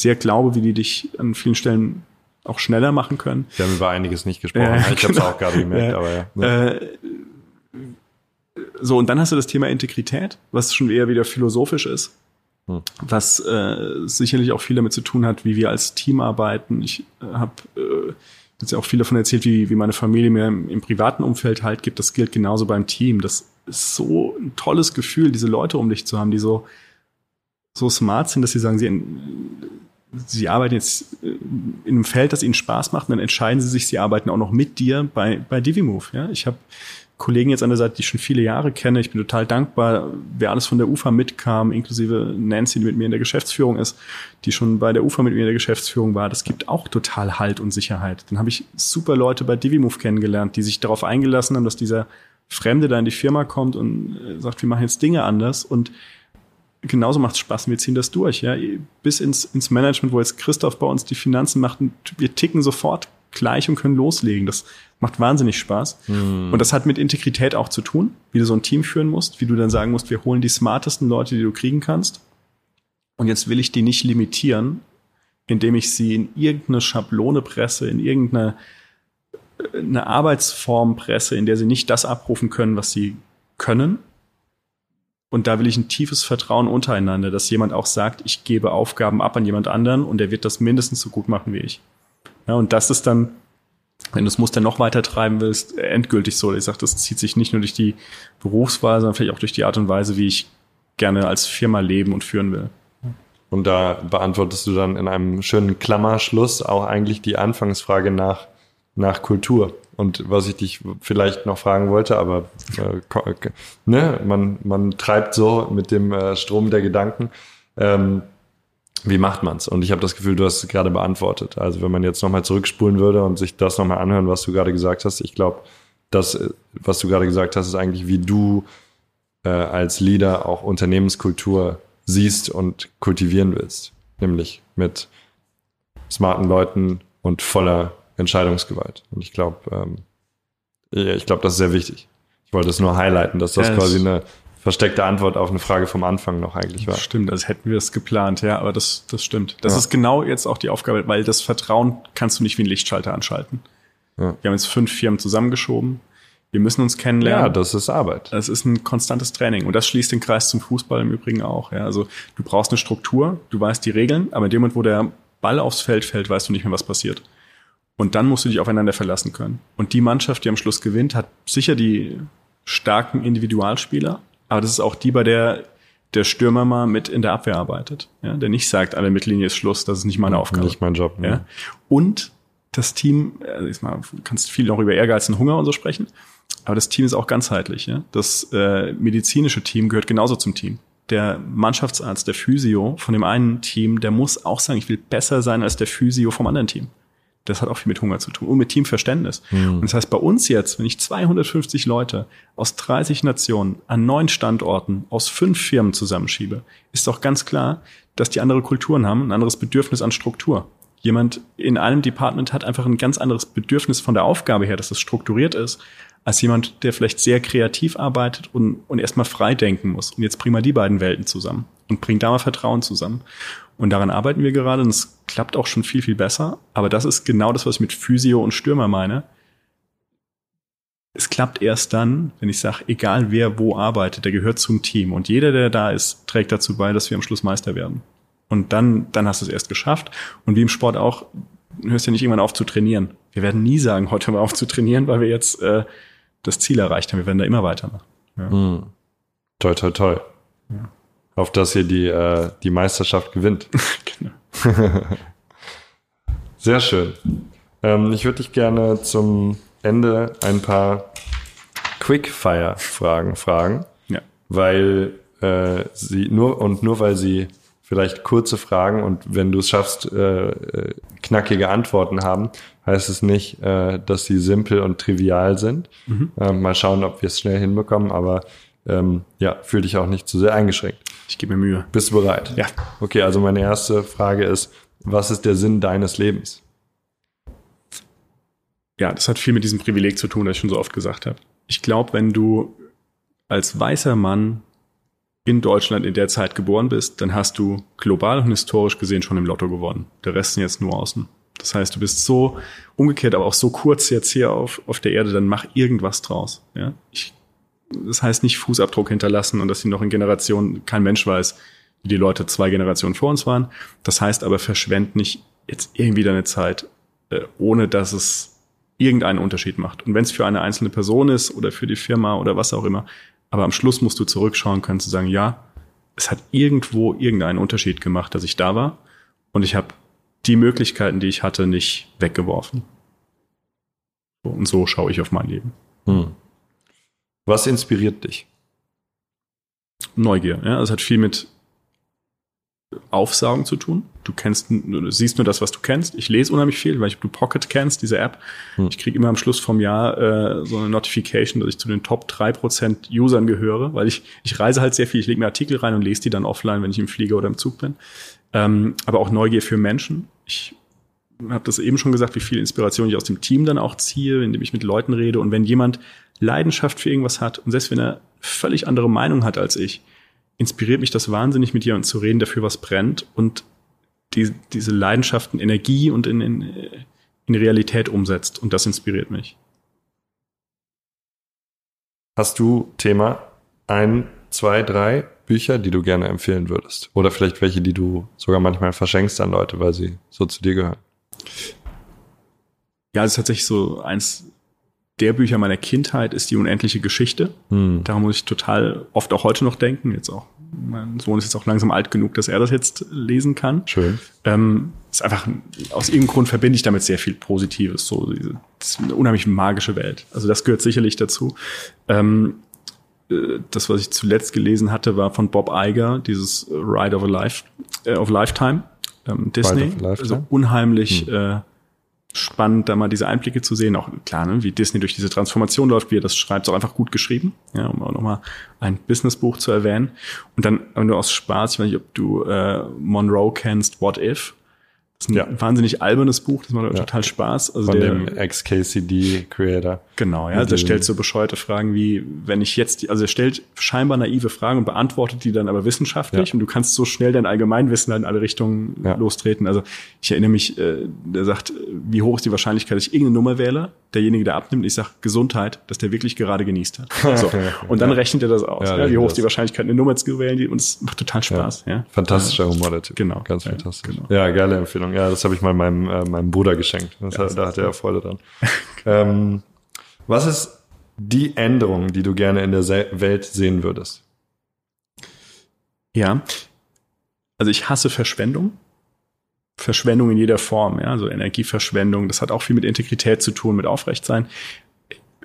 sehr glaube, wie die dich an vielen Stellen auch schneller machen können. Wir haben über einiges nicht gesprochen. Ja, ich genau. habe es auch gerade gemerkt, aber ja. Äh, so, und dann hast du das Thema Integrität, was schon eher wieder philosophisch ist, hm. was äh, sicherlich auch viel damit zu tun hat, wie wir als Team arbeiten. Ich äh, habe äh, jetzt ja auch viel davon erzählt, wie, wie meine Familie mir im, im privaten Umfeld halt gibt. Das gilt genauso beim Team. Das ist so ein tolles Gefühl, diese Leute um dich zu haben, die so so smart sind, dass sie sagen, sie, sie arbeiten jetzt äh, in einem Feld, das ihnen Spaß macht, und dann entscheiden sie sich, sie arbeiten auch noch mit dir bei, bei DiviMove. Ja? Ich habe Kollegen jetzt an der Seite, die ich schon viele Jahre kenne. Ich bin total dankbar, wer alles von der UFA mitkam, inklusive Nancy, die mit mir in der Geschäftsführung ist, die schon bei der UFA mit mir in der Geschäftsführung war. Das gibt auch total Halt und Sicherheit. Dann habe ich super Leute bei DiviMove kennengelernt, die sich darauf eingelassen haben, dass dieser Fremde da in die Firma kommt und äh, sagt, wir machen jetzt Dinge anders und genauso macht es Spaß wir ziehen das durch, ja. Bis ins, ins Management, wo jetzt Christoph bei uns die Finanzen macht, und wir ticken sofort gleich und können loslegen. Das macht wahnsinnig Spaß. Mhm. Und das hat mit Integrität auch zu tun, wie du so ein Team führen musst, wie du dann sagen musst, wir holen die smartesten Leute, die du kriegen kannst. Und jetzt will ich die nicht limitieren, indem ich sie in irgendeine Schablone presse, in irgendeine eine Arbeitsform presse, in der sie nicht das abrufen können, was sie können, und da will ich ein tiefes Vertrauen untereinander, dass jemand auch sagt, ich gebe Aufgaben ab an jemand anderen und der wird das mindestens so gut machen wie ich. Ja, und das ist dann, wenn du das Muster noch weiter treiben willst, endgültig so. Ich sage, das zieht sich nicht nur durch die Berufswahl, sondern vielleicht auch durch die Art und Weise, wie ich gerne als Firma leben und führen will. Und da beantwortest du dann in einem schönen Klammerschluss auch eigentlich die Anfangsfrage nach, nach Kultur. Und was ich dich vielleicht noch fragen wollte, aber äh, ne, man, man treibt so mit dem äh, Strom der Gedanken. Ähm, wie macht man's? Und ich habe das Gefühl, du hast es gerade beantwortet. Also wenn man jetzt nochmal zurückspulen würde und sich das nochmal anhören, was du gerade gesagt hast, ich glaube, das, was du gerade gesagt hast, ist eigentlich, wie du äh, als Leader auch Unternehmenskultur siehst und kultivieren willst. Nämlich mit smarten Leuten und voller Entscheidungsgewalt. Und ich glaube, ähm, ich glaube, das ist sehr wichtig. Ich wollte es nur highlighten, dass das ja, quasi eine versteckte Antwort auf eine Frage vom Anfang noch eigentlich war. Stimmt, als hätten wir es geplant, ja, aber das, das stimmt. Das ja. ist genau jetzt auch die Aufgabe, weil das Vertrauen kannst du nicht wie ein Lichtschalter anschalten. Ja. Wir haben jetzt fünf Firmen zusammengeschoben. Wir müssen uns kennenlernen. Ja, das ist Arbeit. Das ist ein konstantes Training. Und das schließt den Kreis zum Fußball im Übrigen auch. Ja, also du brauchst eine Struktur, du weißt die Regeln, aber in dem Moment, wo der Ball aufs Feld fällt, weißt du nicht mehr, was passiert. Und dann musst du dich aufeinander verlassen können. Und die Mannschaft, die am Schluss gewinnt, hat sicher die starken Individualspieler, aber das ist auch die, bei der der Stürmer mal mit in der Abwehr arbeitet. Ja, der nicht sagt, der Mittellinie ist Schluss, das ist nicht meine Aufgabe. Nicht mein Job. Ne? Ja. Und das Team, also mal, du kannst viel noch über Ehrgeiz und Hunger und so sprechen, aber das Team ist auch ganzheitlich. Ja? Das äh, medizinische Team gehört genauso zum Team. Der Mannschaftsarzt, der Physio von dem einen Team, der muss auch sagen, ich will besser sein als der Physio vom anderen Team. Das hat auch viel mit Hunger zu tun und mit Teamverständnis. Mhm. Und das heißt, bei uns jetzt, wenn ich 250 Leute aus 30 Nationen an neun Standorten aus fünf Firmen zusammenschiebe, ist doch ganz klar, dass die andere Kulturen haben, ein anderes Bedürfnis an Struktur. Jemand in einem Department hat einfach ein ganz anderes Bedürfnis von der Aufgabe her, dass es strukturiert ist, als jemand, der vielleicht sehr kreativ arbeitet und, und erstmal frei denken muss. Und jetzt bringen wir die beiden Welten zusammen und bringen da mal Vertrauen zusammen. Und daran arbeiten wir gerade und es klappt auch schon viel, viel besser. Aber das ist genau das, was ich mit Physio und Stürmer meine. es klappt erst dann, wenn ich sage, egal wer wo arbeitet, der gehört zum Team und jeder, der da ist, trägt dazu bei, dass wir am Schluss Meister werden. Und dann, dann hast du es erst geschafft. Und wie im Sport auch, hörst ja nicht irgendwann auf zu trainieren. Wir werden nie sagen, heute wir auf zu trainieren, weil wir jetzt äh, das Ziel erreicht haben. Wir werden da immer weitermachen. Ja. Mhm. Toi, toi, toi. Ja. Auf dass ihr die, äh, die Meisterschaft gewinnt. genau. Sehr schön. Ähm, ich würde dich gerne zum Ende ein paar Quickfire-Fragen fragen. Ja. Weil äh, sie nur und nur weil sie vielleicht kurze Fragen und wenn du es schaffst, äh, äh, knackige Antworten haben, heißt es nicht, äh, dass sie simpel und trivial sind. Mhm. Ähm, mal schauen, ob wir es schnell hinbekommen, aber ähm, ja, fühl dich auch nicht zu sehr eingeschränkt. Ich gebe mir Mühe. Bist du bereit? Ja. Okay, also meine erste Frage ist, was ist der Sinn deines Lebens? Ja, das hat viel mit diesem Privileg zu tun, das ich schon so oft gesagt habe. Ich glaube, wenn du als weißer Mann in Deutschland in der Zeit geboren bist, dann hast du global und historisch gesehen schon im Lotto gewonnen. Der Rest sind jetzt nur außen. Das heißt, du bist so umgekehrt, aber auch so kurz jetzt hier auf, auf der Erde, dann mach irgendwas draus. Ja? Ich das heißt nicht Fußabdruck hinterlassen und dass sie noch in Generationen, kein Mensch weiß, wie die Leute zwei Generationen vor uns waren. Das heißt aber, verschwend nicht jetzt irgendwie deine Zeit, äh, ohne dass es irgendeinen Unterschied macht. Und wenn es für eine einzelne Person ist oder für die Firma oder was auch immer, aber am Schluss musst du zurückschauen können zu sagen, ja, es hat irgendwo irgendeinen Unterschied gemacht, dass ich da war und ich habe die Möglichkeiten, die ich hatte, nicht weggeworfen. Und so schaue ich auf mein Leben. Hm. Was inspiriert dich? Neugier. Ja, es hat viel mit Aufsaugen zu tun. Du kennst, du siehst nur das, was du kennst. Ich lese unheimlich viel, weil ich du Pocket kennst, diese App. Hm. Ich kriege immer am Schluss vom Jahr äh, so eine Notification, dass ich zu den Top 3% Usern gehöre, weil ich, ich reise halt sehr viel. Ich lege mir Artikel rein und lese die dann offline, wenn ich im Flieger oder im Zug bin. Ähm, aber auch Neugier für Menschen. Ich habe das eben schon gesagt, wie viel Inspiration ich aus dem Team dann auch ziehe, indem ich mit Leuten rede. Und wenn jemand Leidenschaft für irgendwas hat und selbst wenn er völlig andere Meinung hat als ich, inspiriert mich das wahnsinnig, mit jemandem zu reden, der für was brennt und die, diese Leidenschaften Energie und in, in, in Realität umsetzt. Und das inspiriert mich. Hast du Thema ein, zwei, drei Bücher, die du gerne empfehlen würdest? Oder vielleicht welche, die du sogar manchmal verschenkst an Leute, weil sie so zu dir gehören? Ja, es ist tatsächlich so eins der Bücher meiner Kindheit ist die unendliche Geschichte. Hm. Daran muss ich total oft auch heute noch denken. Jetzt auch, mein Sohn ist jetzt auch langsam alt genug, dass er das jetzt lesen kann. Schön. Ähm, ist einfach, aus irgendeinem Grund verbinde ich damit sehr viel Positives. So, diese, das ist eine unheimlich magische Welt. Also das gehört sicherlich dazu. Ähm, äh, das, was ich zuletzt gelesen hatte, war von Bob Iger, dieses Ride of a Life, äh, of Lifetime, ähm, Disney. Also unheimlich hm. äh, spannend, da mal diese Einblicke zu sehen. Auch klar, ne, wie Disney durch diese Transformation läuft, wie er das schreibt, ist auch einfach gut geschrieben. Ja, um auch nochmal ein Businessbuch zu erwähnen. Und dann, wenn du aus Spaß, ich weiß nicht, ob du äh, Monroe kennst, What If? Das ist ein ja. wahnsinnig albernes Buch, das macht ja. total Spaß. Also Von der, dem Ex-KCD-Creator. Genau, ja. Also er stellt so bescheuerte Fragen wie, wenn ich jetzt, also er stellt scheinbar naive Fragen und beantwortet die dann aber wissenschaftlich ja. und du kannst so schnell dein Allgemeinwissen in alle Richtungen lostreten. Also ich erinnere mich, äh, der sagt, wie hoch ist die Wahrscheinlichkeit, dass ich irgendeine Nummer wähle, derjenige, der abnimmt, ich sage Gesundheit, dass der wirklich gerade genießt hat. So. Und dann rechnet er das aus. Wie hoch ist die Wahrscheinlichkeit, eine Nummer zu wählen, und es macht total Spaß. Ja. Fantastischer Humor, der Typ. Genau. Ganz fantastisch. Genau. Ja, geile Empfehlung. Ahnung. Ja, das habe ich mal meinem, äh, meinem Bruder geschenkt. Das ja, hat, da hat er Freude dran. ähm, was ist die Änderung, die du gerne in der Welt sehen würdest? Ja, also ich hasse Verschwendung. Verschwendung in jeder Form, ja, also Energieverschwendung. Das hat auch viel mit Integrität zu tun, mit Aufrechtsein.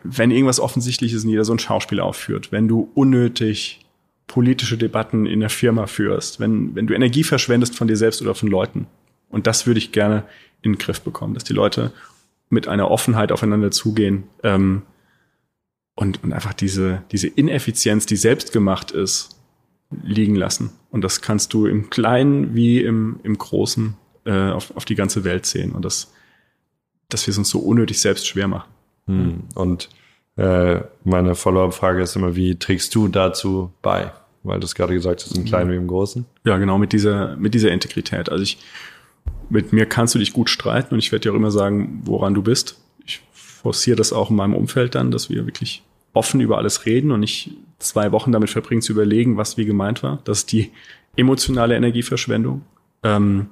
Wenn irgendwas offensichtlich ist und jeder so ein Schauspiel aufführt, wenn du unnötig politische Debatten in der Firma führst, wenn, wenn du Energie verschwendest von dir selbst oder von Leuten, und das würde ich gerne in den Griff bekommen, dass die Leute mit einer Offenheit aufeinander zugehen ähm, und, und einfach diese, diese Ineffizienz, die selbst gemacht ist, liegen lassen. Und das kannst du im Kleinen wie im, im Großen äh, auf, auf die ganze Welt sehen. Und das, dass wir es uns so unnötig selbst schwer machen. Hm. Und äh, meine Follow-up-Frage ist immer, wie trägst du dazu bei? Weil du es gerade gesagt hast, im Kleinen wie im Großen. Ja, genau, mit dieser, mit dieser Integrität. Also ich mit mir kannst du dich gut streiten und ich werde dir auch immer sagen, woran du bist. Ich forciere das auch in meinem Umfeld dann, dass wir wirklich offen über alles reden und nicht zwei Wochen damit verbringen zu überlegen, was wie gemeint war. Das ist die emotionale Energieverschwendung. Ähm,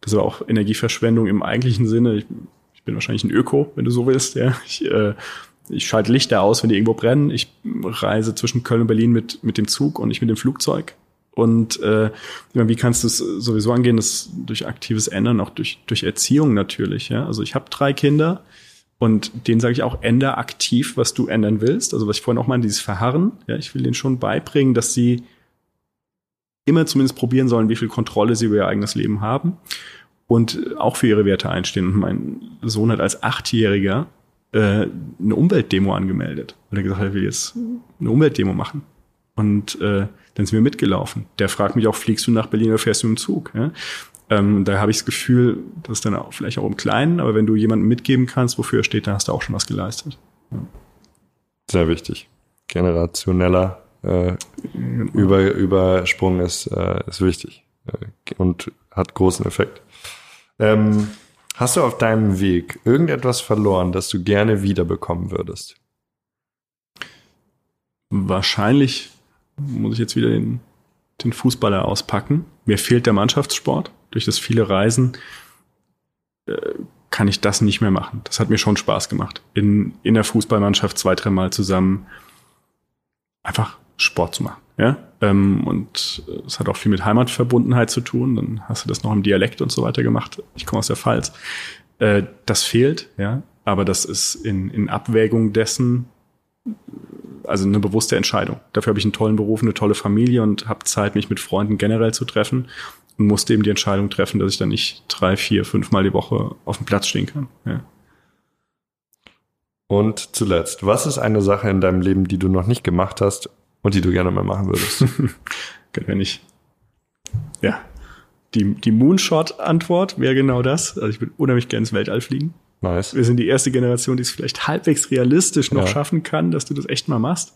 das ist aber auch Energieverschwendung im eigentlichen Sinne. Ich, ich, bin wahrscheinlich ein Öko, wenn du so willst. Ja. Ich, äh, ich schalte Lichter aus, wenn die irgendwo brennen. Ich reise zwischen Köln und Berlin mit, mit dem Zug und nicht mit dem Flugzeug. Und äh, wie kannst du es sowieso angehen? Das durch aktives Ändern, auch durch, durch Erziehung natürlich. Ja? Also ich habe drei Kinder und denen sage ich auch, änder aktiv, was du ändern willst. Also was ich vorhin auch meine, dieses Verharren. Ja, ich will denen schon beibringen, dass sie immer zumindest probieren sollen, wie viel Kontrolle sie über ihr eigenes Leben haben und auch für ihre Werte einstehen. Und mein Sohn hat als Achtjähriger äh, eine Umweltdemo angemeldet, weil er gesagt hat, er will jetzt eine Umweltdemo machen. Und äh, dann sind wir mitgelaufen. Der fragt mich auch, fliegst du nach Berlin oder fährst du im Zug? Ja? Ähm, da habe ich das Gefühl, das ist dann auch vielleicht auch im Kleinen, aber wenn du jemandem mitgeben kannst, wofür er steht, dann hast du auch schon was geleistet. Ja. Sehr wichtig. Generationeller äh, über, Übersprung ist, äh, ist wichtig äh, und hat großen Effekt. Ähm, hast du auf deinem Weg irgendetwas verloren, das du gerne wiederbekommen würdest? Wahrscheinlich muss ich jetzt wieder den, den Fußballer auspacken. Mir fehlt der Mannschaftssport durch das viele Reisen äh, kann ich das nicht mehr machen. Das hat mir schon Spaß gemacht. In, in der Fußballmannschaft zwei, dreimal zusammen einfach Sport zu machen. Ja? Ähm, und es hat auch viel mit Heimatverbundenheit zu tun. Dann hast du das noch im Dialekt und so weiter gemacht. Ich komme aus der Pfalz. Äh, das fehlt, ja. Aber das ist in, in Abwägung dessen, also eine bewusste Entscheidung. Dafür habe ich einen tollen Beruf, eine tolle Familie und habe Zeit, mich mit Freunden generell zu treffen und musste eben die Entscheidung treffen, dass ich dann nicht drei, vier, fünf Mal die Woche auf dem Platz stehen kann. Ja. Und zuletzt, was ist eine Sache in deinem Leben, die du noch nicht gemacht hast und die du gerne mal machen würdest? Wenn ich, ja, die, die Moonshot-Antwort wäre genau das. Also ich würde unheimlich gerne ins Weltall fliegen. Nice. Wir sind die erste Generation, die es vielleicht halbwegs realistisch noch ja. schaffen kann, dass du das echt mal machst.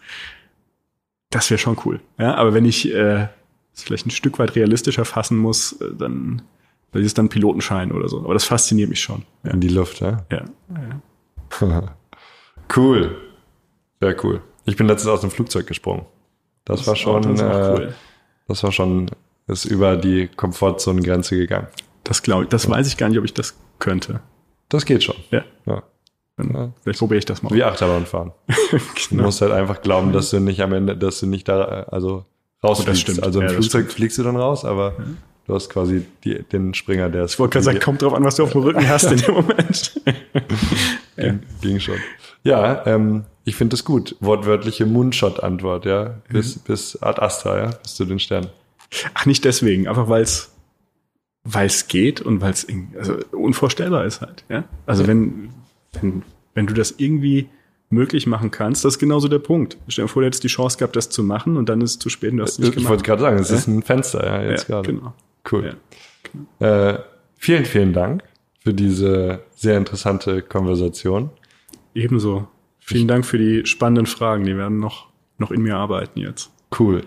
Das wäre schon cool. Ja, aber wenn ich äh, es vielleicht ein Stück weit realistischer fassen muss, äh, dann das ist dann Pilotenschein oder so. Aber das fasziniert mich schon. Ja. In die Luft, ja? Ja. ja. cool. Sehr cool. Ich bin letztens aus dem Flugzeug gesprungen. Das, das war schon, das, äh, cool. das war schon, ist über die Komfortzonengrenze gegangen. Das glaube ich, das weiß ich gar nicht, ob ich das könnte. Das geht schon. Ja. ja. Dann, vielleicht probiere ich das mal. Wie Achterbahn fahren. genau. Du musst halt einfach glauben, dass du nicht am Ende, dass du nicht da, also rausfliegst. Also im ja, Flugzeug fliegst du dann raus, aber ja. du hast quasi die, den Springer, der ist. Ich wollte gerade sagen, kommt drauf an, was du auf dem Rücken hast in dem Moment. ging, ging schon. Ja, ähm, ich finde das gut. Wortwörtliche Moonshot-Antwort, ja. Bis, mhm. bis Ad Astra, ja, bis zu den Sternen. Ach, nicht deswegen, einfach weil es weil es geht und weil es also unvorstellbar ist halt, ja. Also ja. wenn, wenn, wenn du das irgendwie möglich machen kannst, das ist genauso der Punkt. Stell dir vor, du hättest die Chance gehabt, das zu machen und dann ist es zu spät und du hast es nicht ich gemacht. Ich wollte gerade sagen, es ja? ist ein Fenster, ja, jetzt ja, gerade. Genau. Cool. Genau. Äh, vielen, vielen Dank für diese sehr interessante Konversation. Ebenso. Vielen Dank für die spannenden Fragen. Die werden noch, noch in mir arbeiten jetzt. Cool.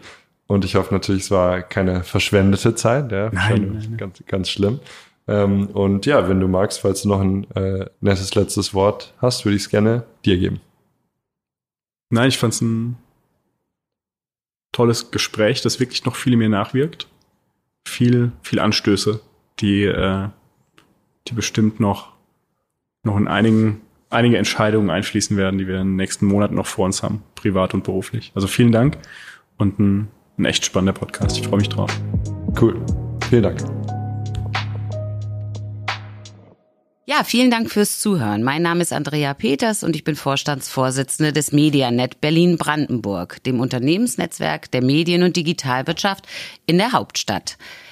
Und ich hoffe natürlich, es war keine verschwendete Zeit. Ja, nein, nein, Ganz, ganz schlimm. Ähm, und ja, wenn du magst, falls du noch ein äh, nettes letztes Wort hast, würde ich es gerne dir geben. Nein, ich fand es ein tolles Gespräch, das wirklich noch viel in mir nachwirkt. Viel, viel Anstöße, die, äh, die bestimmt noch, noch in einigen, einige Entscheidungen einfließen werden, die wir in den nächsten Monaten noch vor uns haben, privat und beruflich. Also vielen Dank und ein, ein echt spannender Podcast. Ich freue mich drauf. Cool. Vielen Dank. Ja, vielen Dank fürs Zuhören. Mein Name ist Andrea Peters und ich bin Vorstandsvorsitzende des Medianet Berlin-Brandenburg, dem Unternehmensnetzwerk der Medien- und Digitalwirtschaft in der Hauptstadt.